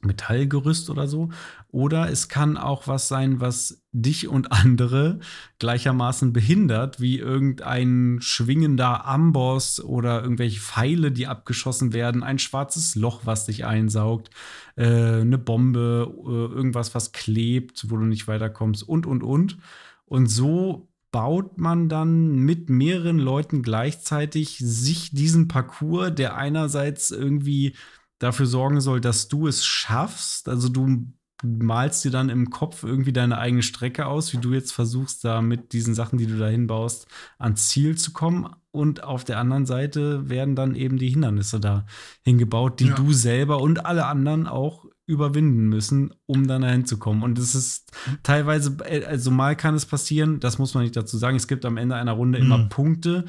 [SPEAKER 2] Metallgerüst oder so. Oder es kann auch was sein, was dich und andere gleichermaßen behindert, wie irgendein schwingender Amboss oder irgendwelche Pfeile, die abgeschossen werden, ein schwarzes Loch, was dich einsaugt, äh, eine Bombe, äh, irgendwas, was klebt, wo du nicht weiterkommst und, und, und. Und so baut man dann mit mehreren Leuten gleichzeitig sich diesen Parcours, der einerseits irgendwie dafür sorgen soll, dass du es schaffst. Also du malst dir dann im Kopf irgendwie deine eigene Strecke aus, wie du jetzt versuchst, da mit diesen Sachen, die du da hinbaust, ans Ziel zu kommen. Und auf der anderen Seite werden dann eben die Hindernisse da hingebaut, die ja. du selber und alle anderen auch überwinden müssen, um dann dahin zu kommen. Und es ist teilweise, also mal kann es passieren, das muss man nicht dazu sagen, es gibt am Ende einer Runde mhm. immer Punkte,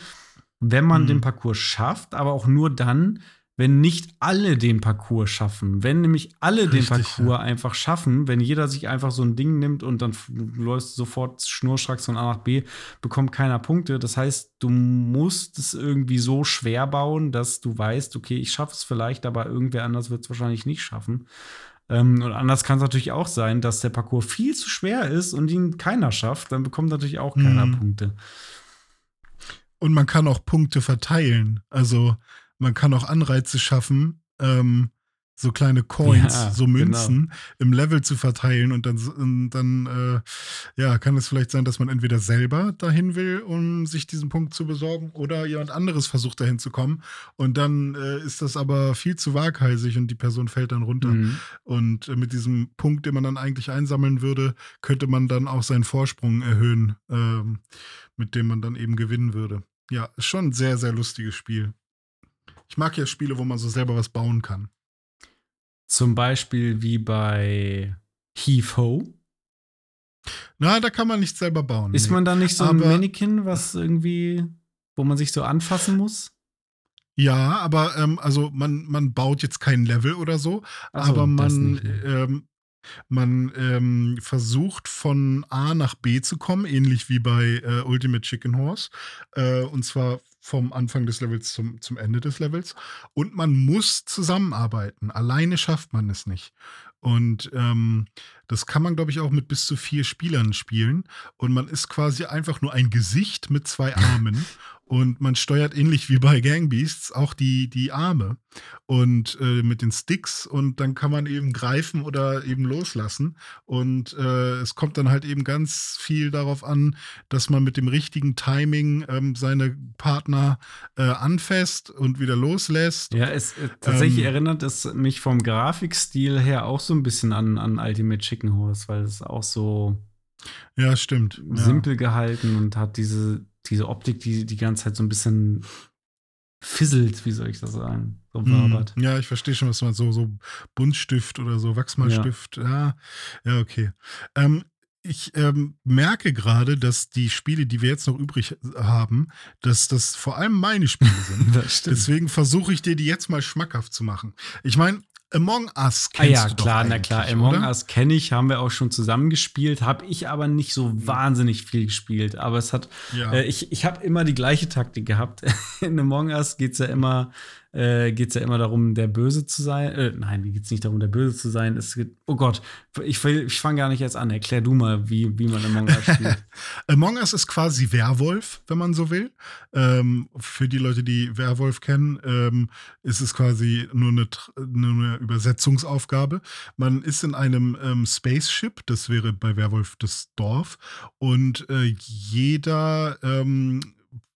[SPEAKER 2] wenn man mhm. den Parcours schafft, aber auch nur dann, wenn nicht alle den Parcours schaffen. Wenn nämlich alle Richtig, den Parcours ja. einfach schaffen, wenn jeder sich einfach so ein Ding nimmt und dann läufst sofort schnurstracks von A nach B, bekommt keiner Punkte. Das heißt, du musst es irgendwie so schwer bauen, dass du weißt, okay, ich schaffe es vielleicht, aber irgendwer anders wird es wahrscheinlich nicht schaffen. Ähm, und anders kann es natürlich auch sein, dass der Parcours viel zu schwer ist und ihn keiner schafft. Dann bekommt natürlich auch keiner mhm. Punkte.
[SPEAKER 3] Und man kann auch Punkte verteilen. Also man kann auch Anreize schaffen, ähm, so kleine Coins, ja, so Münzen genau. im Level zu verteilen und dann, und dann äh, ja, kann es vielleicht sein, dass man entweder selber dahin will, um sich diesen Punkt zu besorgen, oder jemand anderes versucht dahin zu kommen und dann äh, ist das aber viel zu waghalsig und die Person fällt dann runter. Mhm. Und äh, mit diesem Punkt, den man dann eigentlich einsammeln würde, könnte man dann auch seinen Vorsprung erhöhen, ähm, mit dem man dann eben gewinnen würde. Ja, schon ein sehr, sehr lustiges Spiel. Ich mag ja Spiele, wo man so selber was bauen kann.
[SPEAKER 2] Zum Beispiel wie bei Heave Ho.
[SPEAKER 3] Na, da kann man nicht selber bauen.
[SPEAKER 2] Ist nee. man da nicht so aber, ein Mannequin, was irgendwie, wo man sich so anfassen muss?
[SPEAKER 3] Ja, aber ähm, also man, man baut jetzt kein Level oder so, so aber man, ähm, man ähm, versucht von A nach B zu kommen, ähnlich wie bei äh, Ultimate Chicken Horse. Äh, und zwar vom Anfang des Levels zum, zum Ende des Levels. Und man muss zusammenarbeiten. Alleine schafft man es nicht. Und ähm, das kann man, glaube ich, auch mit bis zu vier Spielern spielen. Und man ist quasi einfach nur ein Gesicht mit zwei Armen. Und man steuert ähnlich wie bei Gangbeasts auch die, die Arme und äh, mit den Sticks und dann kann man eben greifen oder eben loslassen. Und äh, es kommt dann halt eben ganz viel darauf an, dass man mit dem richtigen Timing ähm, seine Partner äh, anfasst und wieder loslässt.
[SPEAKER 2] Ja, es äh, tatsächlich ähm, erinnert es mich vom Grafikstil her auch so ein bisschen an, an Ultimate Chicken Horse, weil es auch so
[SPEAKER 3] ja, stimmt.
[SPEAKER 2] Simpel ja. gehalten und hat diese diese Optik, die die ganze Zeit so ein bisschen fisselt, wie soll ich das sagen? So
[SPEAKER 3] mm, ja, ich verstehe schon, was man so, so Buntstift oder so, Wachsmalstift. Ja, ja, ja okay. Ähm, ich ähm, merke gerade, dass die Spiele, die wir jetzt noch übrig haben, dass das vor allem meine Spiele sind. Deswegen versuche ich dir die jetzt mal schmackhaft zu machen. Ich meine, Among Us
[SPEAKER 2] kennst ah, ja, klar, na klar. Among oder? Us kenne ich, haben wir auch schon zusammen gespielt, habe ich aber nicht so hm. wahnsinnig viel gespielt. Aber es hat, ja. äh, ich, ich habe immer die gleiche Taktik gehabt. In Among Us geht es ja immer äh, geht es ja immer darum, der Böse zu sein. Äh, nein, geht es nicht darum, der Böse zu sein. Es geht, oh Gott, ich, ich fange gar nicht jetzt an. Erklär du mal, wie, wie man Among Us spielt.
[SPEAKER 3] Among Us ist quasi Werwolf, wenn man so will. Ähm, für die Leute, die Werwolf kennen, ähm, ist es quasi nur eine, nur eine Übersetzungsaufgabe. Man ist in einem ähm, Spaceship, das wäre bei Werwolf das Dorf, und äh, jeder ähm,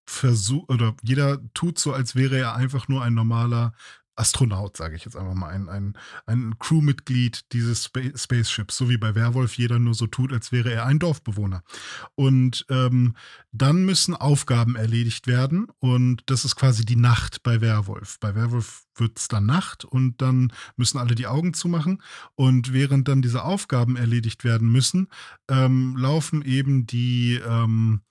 [SPEAKER 3] versucht, oder jeder tut so, als wäre er einfach nur ein normaler Astronaut, sage ich jetzt einfach mal, ein, ein, ein Crewmitglied dieses Spa Spaceships, so wie bei Werwolf jeder nur so tut, als wäre er ein Dorfbewohner. Und ähm, dann müssen Aufgaben erledigt werden und das ist quasi die Nacht bei Werwolf. Bei Werwolf wird es dann Nacht und dann müssen alle die Augen zumachen und während dann diese Aufgaben erledigt werden müssen, ähm, laufen eben die ähm,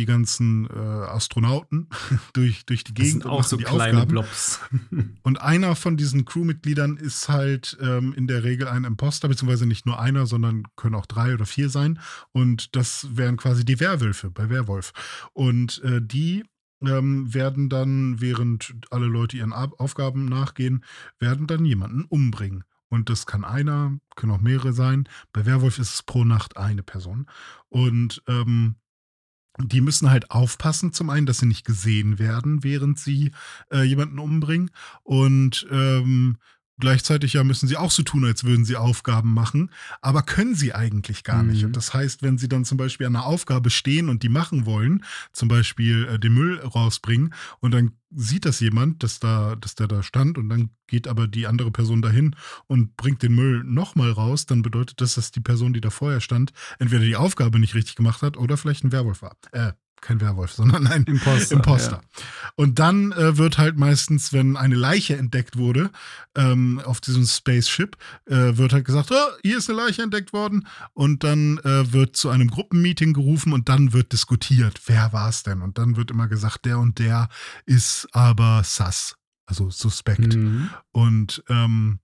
[SPEAKER 3] die ganzen äh, Astronauten durch, durch die Gegend.
[SPEAKER 2] Das sind auch so kleine Aufgaben. Blobs.
[SPEAKER 3] und einer von diesen Crewmitgliedern ist halt ähm, in der Regel ein Imposter, beziehungsweise nicht nur einer, sondern können auch drei oder vier sein. Und das wären quasi die Werwölfe bei Werwolf. Und äh, die ähm, werden dann, während alle Leute ihren Aufgaben nachgehen, werden dann jemanden umbringen. Und das kann einer, können auch mehrere sein. Bei Werwolf ist es pro Nacht eine Person. Und ähm, die müssen halt aufpassen, zum einen, dass sie nicht gesehen werden, während sie äh, jemanden umbringen. Und ähm, Gleichzeitig ja müssen sie auch so tun, als würden sie Aufgaben machen, aber können sie eigentlich gar nicht. Mhm. Und das heißt, wenn sie dann zum Beispiel an einer Aufgabe stehen und die machen wollen, zum Beispiel äh, den Müll rausbringen, und dann sieht das jemand, dass da, dass der da stand, und dann geht aber die andere Person dahin und bringt den Müll nochmal raus, dann bedeutet das, dass die Person, die da vorher stand, entweder die Aufgabe nicht richtig gemacht hat oder vielleicht ein Werwolf war. Äh, kein Werwolf, sondern ein Imposter. Imposter. Ja. Und dann äh, wird halt meistens, wenn eine Leiche entdeckt wurde ähm, auf diesem Spaceship, äh, wird halt gesagt, oh, hier ist eine Leiche entdeckt worden. Und dann äh, wird zu einem Gruppenmeeting gerufen und dann wird diskutiert, wer war es denn? Und dann wird immer gesagt, der und der ist aber sus, also suspekt. Mhm. Und ähm,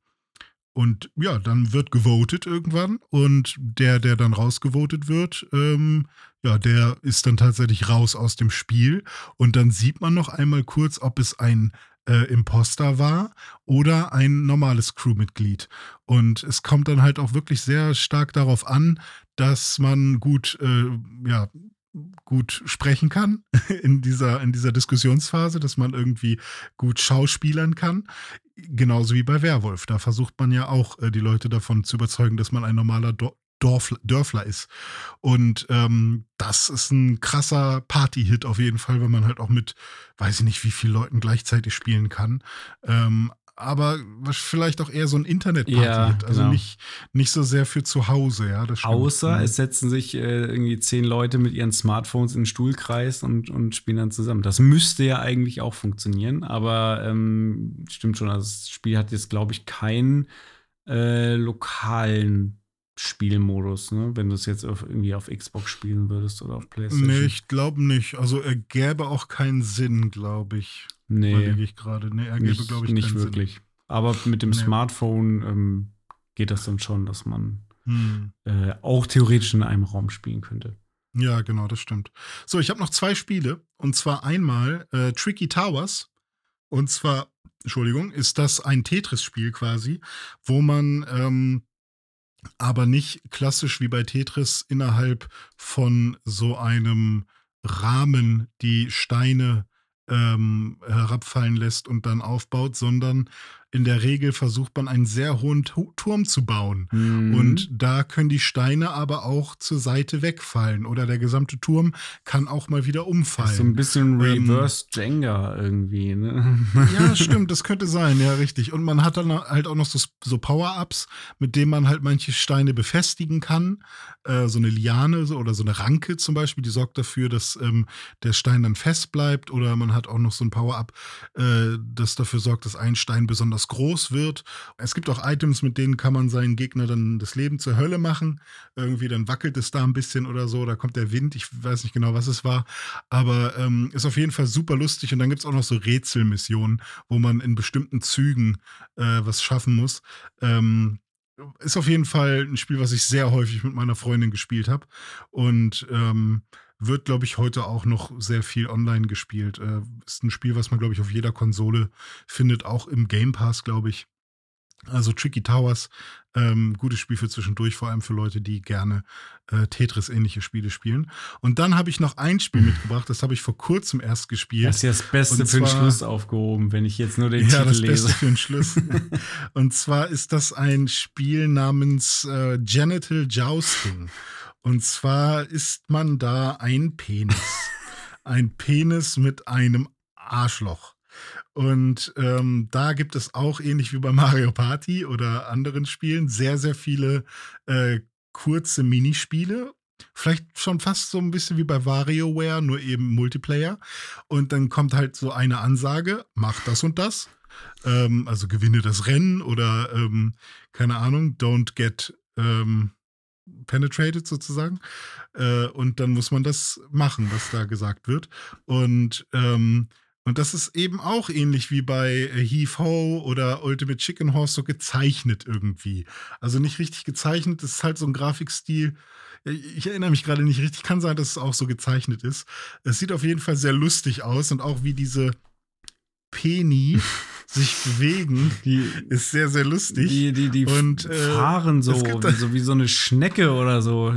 [SPEAKER 3] und ja, dann wird gewotet irgendwann und der, der dann rausgevotet wird, ähm, ja, der ist dann tatsächlich raus aus dem Spiel und dann sieht man noch einmal kurz, ob es ein äh, Imposter war oder ein normales Crewmitglied. Und es kommt dann halt auch wirklich sehr stark darauf an, dass man gut, äh, ja, gut sprechen kann in dieser, in dieser Diskussionsphase, dass man irgendwie gut schauspielern kann. Genauso wie bei Werwolf. Da versucht man ja auch, äh, die Leute davon zu überzeugen, dass man ein normaler Do Dorf, Dörfler ist. Und ähm, das ist ein krasser Party-Hit auf jeden Fall, wenn man halt auch mit, weiß ich nicht, wie vielen Leuten gleichzeitig spielen kann. Ähm, aber vielleicht auch eher so ein Internet-Party. Ja, also genau. nicht, nicht so sehr für zu Hause, ja.
[SPEAKER 2] Außer mhm. es setzen sich äh, irgendwie zehn Leute mit ihren Smartphones in den Stuhlkreis und, und spielen dann zusammen. Das müsste ja eigentlich auch funktionieren, aber ähm, stimmt schon, also das Spiel hat jetzt, glaube ich, keinen äh, lokalen Spielmodus, ne? wenn du es jetzt auf, irgendwie auf Xbox spielen würdest oder auf PlayStation.
[SPEAKER 3] Nee, ich glaube nicht. Also er gäbe auch keinen Sinn, glaube ich.
[SPEAKER 2] Nee.
[SPEAKER 3] ich gerade. Nee, er
[SPEAKER 2] gäbe, glaube ich, nicht wirklich. Sinn. Aber mit dem nee. Smartphone ähm, geht das dann schon, dass man hm. äh, auch theoretisch in einem Raum spielen könnte.
[SPEAKER 3] Ja, genau, das stimmt. So, ich habe noch zwei Spiele. Und zwar einmal äh, Tricky Towers. Und zwar, Entschuldigung, ist das ein Tetris-Spiel quasi, wo man ähm, aber nicht klassisch wie bei Tetris innerhalb von so einem Rahmen die Steine ähm, herabfallen lässt und dann aufbaut, sondern in der Regel versucht man einen sehr hohen Turm zu bauen. Mhm. Und da können die Steine aber auch zur Seite wegfallen oder der gesamte Turm kann auch mal wieder umfallen.
[SPEAKER 2] so ein bisschen ähm, Reverse ähm, Jenga irgendwie, ne?
[SPEAKER 3] Ja, stimmt, das könnte sein, ja, richtig. Und man hat dann halt auch noch so, so Power-Ups, mit denen man halt manche Steine befestigen kann. Äh, so eine Liane so, oder so eine Ranke zum Beispiel, die sorgt dafür, dass ähm, der Stein dann fest bleibt. Oder man hat auch noch so ein Power-Up, äh, das dafür sorgt, dass ein Stein besonders besonders groß wird. Es gibt auch Items, mit denen kann man seinen Gegner dann das Leben zur Hölle machen. Irgendwie dann wackelt es da ein bisschen oder so, da kommt der Wind, ich weiß nicht genau, was es war. Aber ähm, ist auf jeden Fall super lustig. Und dann gibt es auch noch so Rätselmissionen, wo man in bestimmten Zügen äh, was schaffen muss. Ähm, ist auf jeden Fall ein Spiel, was ich sehr häufig mit meiner Freundin gespielt habe. Und ähm, wird, glaube ich, heute auch noch sehr viel online gespielt. Äh, ist ein Spiel, was man, glaube ich, auf jeder Konsole findet, auch im Game Pass, glaube ich. Also Tricky Towers, ähm, gutes Spiel für zwischendurch, vor allem für Leute, die gerne äh, Tetris-ähnliche Spiele spielen. Und dann habe ich noch ein Spiel mitgebracht, das habe ich vor kurzem erst gespielt.
[SPEAKER 2] Das ist ja das Beste Und für den Schluss aufgehoben, wenn ich jetzt nur den ja, Titel lese. Das Beste
[SPEAKER 3] für den Schluss. Und zwar ist das ein Spiel namens äh, Genital Jousting. Und zwar ist man da ein Penis. ein Penis mit einem Arschloch. Und ähm, da gibt es auch, ähnlich wie bei Mario Party oder anderen Spielen, sehr, sehr viele äh, kurze Minispiele. Vielleicht schon fast so ein bisschen wie bei WarioWare, nur eben Multiplayer. Und dann kommt halt so eine Ansage, mach das und das. Ähm, also gewinne das Rennen oder ähm, keine Ahnung, don't get ähm, penetrated sozusagen. Äh, und dann muss man das machen, was da gesagt wird. Und, ähm, und das ist eben auch ähnlich wie bei Heave Ho oder Ultimate Chicken Horse so gezeichnet irgendwie. Also nicht richtig gezeichnet, das ist halt so ein Grafikstil. Ich erinnere mich gerade nicht richtig, kann sein, dass es auch so gezeichnet ist. Es sieht auf jeden Fall sehr lustig aus und auch wie diese Peni sich bewegen, die ist sehr, sehr lustig.
[SPEAKER 2] Die, die, die und, äh, fahren so, wie so wie so eine Schnecke oder so,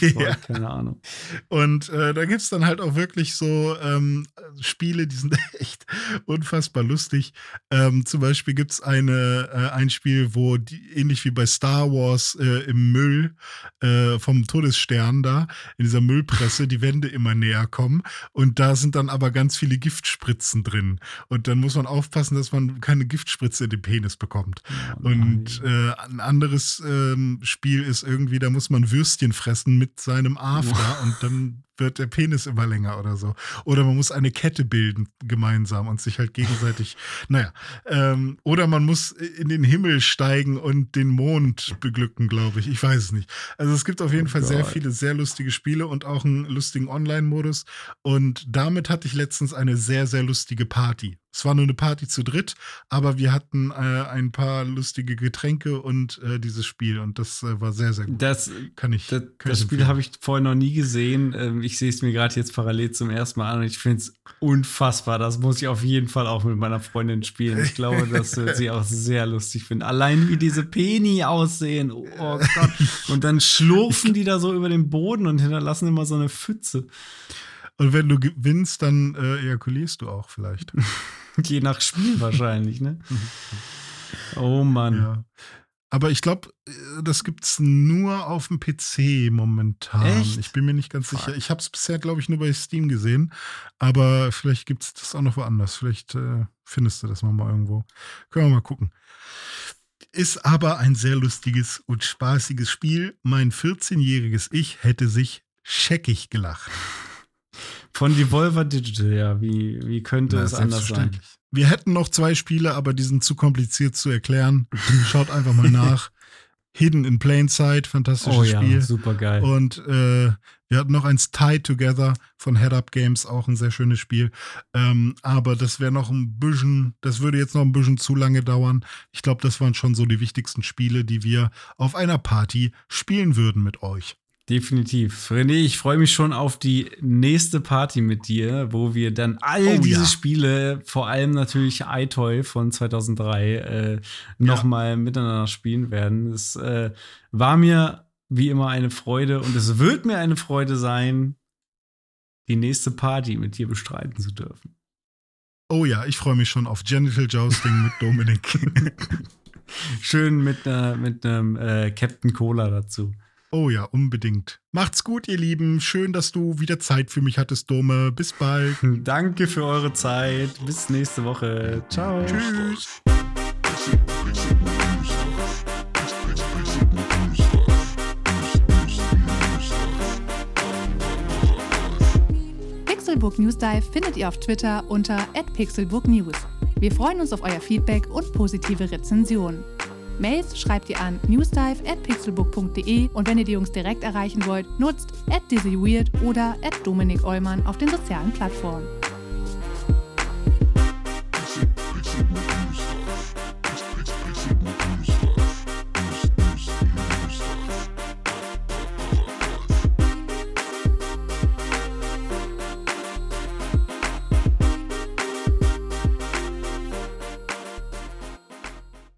[SPEAKER 2] ja. keine Ahnung.
[SPEAKER 3] Und äh, da gibt es dann halt auch wirklich so ähm, Spiele, die sind echt unfassbar lustig. Ähm, zum Beispiel gibt es eine, äh, ein Spiel, wo die, ähnlich wie bei Star Wars äh, im Müll äh, vom Todesstern da, in dieser Müllpresse, die Wände immer näher kommen. Und da sind dann aber ganz viele Giftspritzen drin. Und dann muss man aufpassen, dass man keine Giftspritze in den Penis bekommt. Oh und äh, ein anderes ähm, Spiel ist irgendwie, da muss man Würstchen fressen mit seinem After oh. und dann wird der Penis immer länger oder so. Oder man muss eine Kette bilden gemeinsam und sich halt gegenseitig, naja. Ähm, oder man muss in den Himmel steigen und den Mond beglücken, glaube ich. Ich weiß es nicht. Also es gibt auf jeden oh Fall God. sehr viele sehr lustige Spiele und auch einen lustigen Online-Modus. Und damit hatte ich letztens eine sehr, sehr lustige Party. Es war nur eine Party zu dritt, aber wir hatten äh, ein paar lustige Getränke und äh, dieses Spiel und das äh, war sehr, sehr gut.
[SPEAKER 2] Das, kann ich, das, kann das ich Spiel habe ich vorher noch nie gesehen. Ähm, ich sehe es mir gerade jetzt parallel zum ersten Mal an und ich finde es unfassbar. Das muss ich auf jeden Fall auch mit meiner Freundin spielen. Ich glaube, das wird sie auch sehr lustig finden. Allein wie diese Peni aussehen. Oh, oh Gott. Und dann schlurfen die da so über den Boden und hinterlassen immer so eine Pfütze.
[SPEAKER 3] Und wenn du gewinnst, dann äh, ejakulierst du auch vielleicht.
[SPEAKER 2] Je nach Spiel wahrscheinlich, ne? Oh Mann. Ja.
[SPEAKER 3] Aber ich glaube, äh, das gibt es nur auf dem PC momentan. Echt? Ich bin mir nicht ganz sicher. Ich habe es bisher, glaube ich, nur bei Steam gesehen. Aber vielleicht gibt es das auch noch woanders. Vielleicht äh, findest du das noch mal irgendwo. Können wir mal gucken. Ist aber ein sehr lustiges und spaßiges Spiel. Mein 14-jähriges Ich hätte sich scheckig gelacht.
[SPEAKER 2] Von Devolver Digital, ja. Wie, wie könnte Na, es anders sein?
[SPEAKER 3] Wir hätten noch zwei Spiele, aber die sind zu kompliziert zu erklären. Schaut einfach mal nach. Hidden in Plain Sight, fantastisches oh, ja, Spiel.
[SPEAKER 2] Super geil.
[SPEAKER 3] Und äh, wir hatten noch eins Tie Together von Head Up Games, auch ein sehr schönes Spiel. Ähm, aber das wäre noch ein bisschen, das würde jetzt noch ein bisschen zu lange dauern. Ich glaube, das waren schon so die wichtigsten Spiele, die wir auf einer Party spielen würden mit euch.
[SPEAKER 2] Definitiv. René, ich freue mich schon auf die nächste Party mit dir, wo wir dann all oh, diese ja. Spiele, vor allem natürlich iToy von 2003, äh, nochmal ja. miteinander spielen werden. Es äh, war mir wie immer eine Freude und es wird mir eine Freude sein, die nächste Party mit dir bestreiten zu dürfen.
[SPEAKER 3] Oh ja, ich freue mich schon auf Genital Jousting mit Dominik.
[SPEAKER 2] Schön mit, äh, mit einem äh, Captain Cola dazu.
[SPEAKER 3] Oh ja, unbedingt. Macht's gut, ihr Lieben. Schön, dass du wieder Zeit für mich hattest, Dome. Bis bald.
[SPEAKER 2] Danke für eure Zeit. Bis nächste Woche. Ciao.
[SPEAKER 3] Tschüss.
[SPEAKER 1] Pixelbook News Dive findet ihr auf Twitter unter @pixelbooknews. Wir freuen uns auf euer Feedback und positive Rezensionen. Mails schreibt ihr an newsdive.pixelbook.de und wenn ihr die Jungs direkt erreichen wollt, nutzt at dizzyweird oder at Dominik auf den sozialen Plattformen.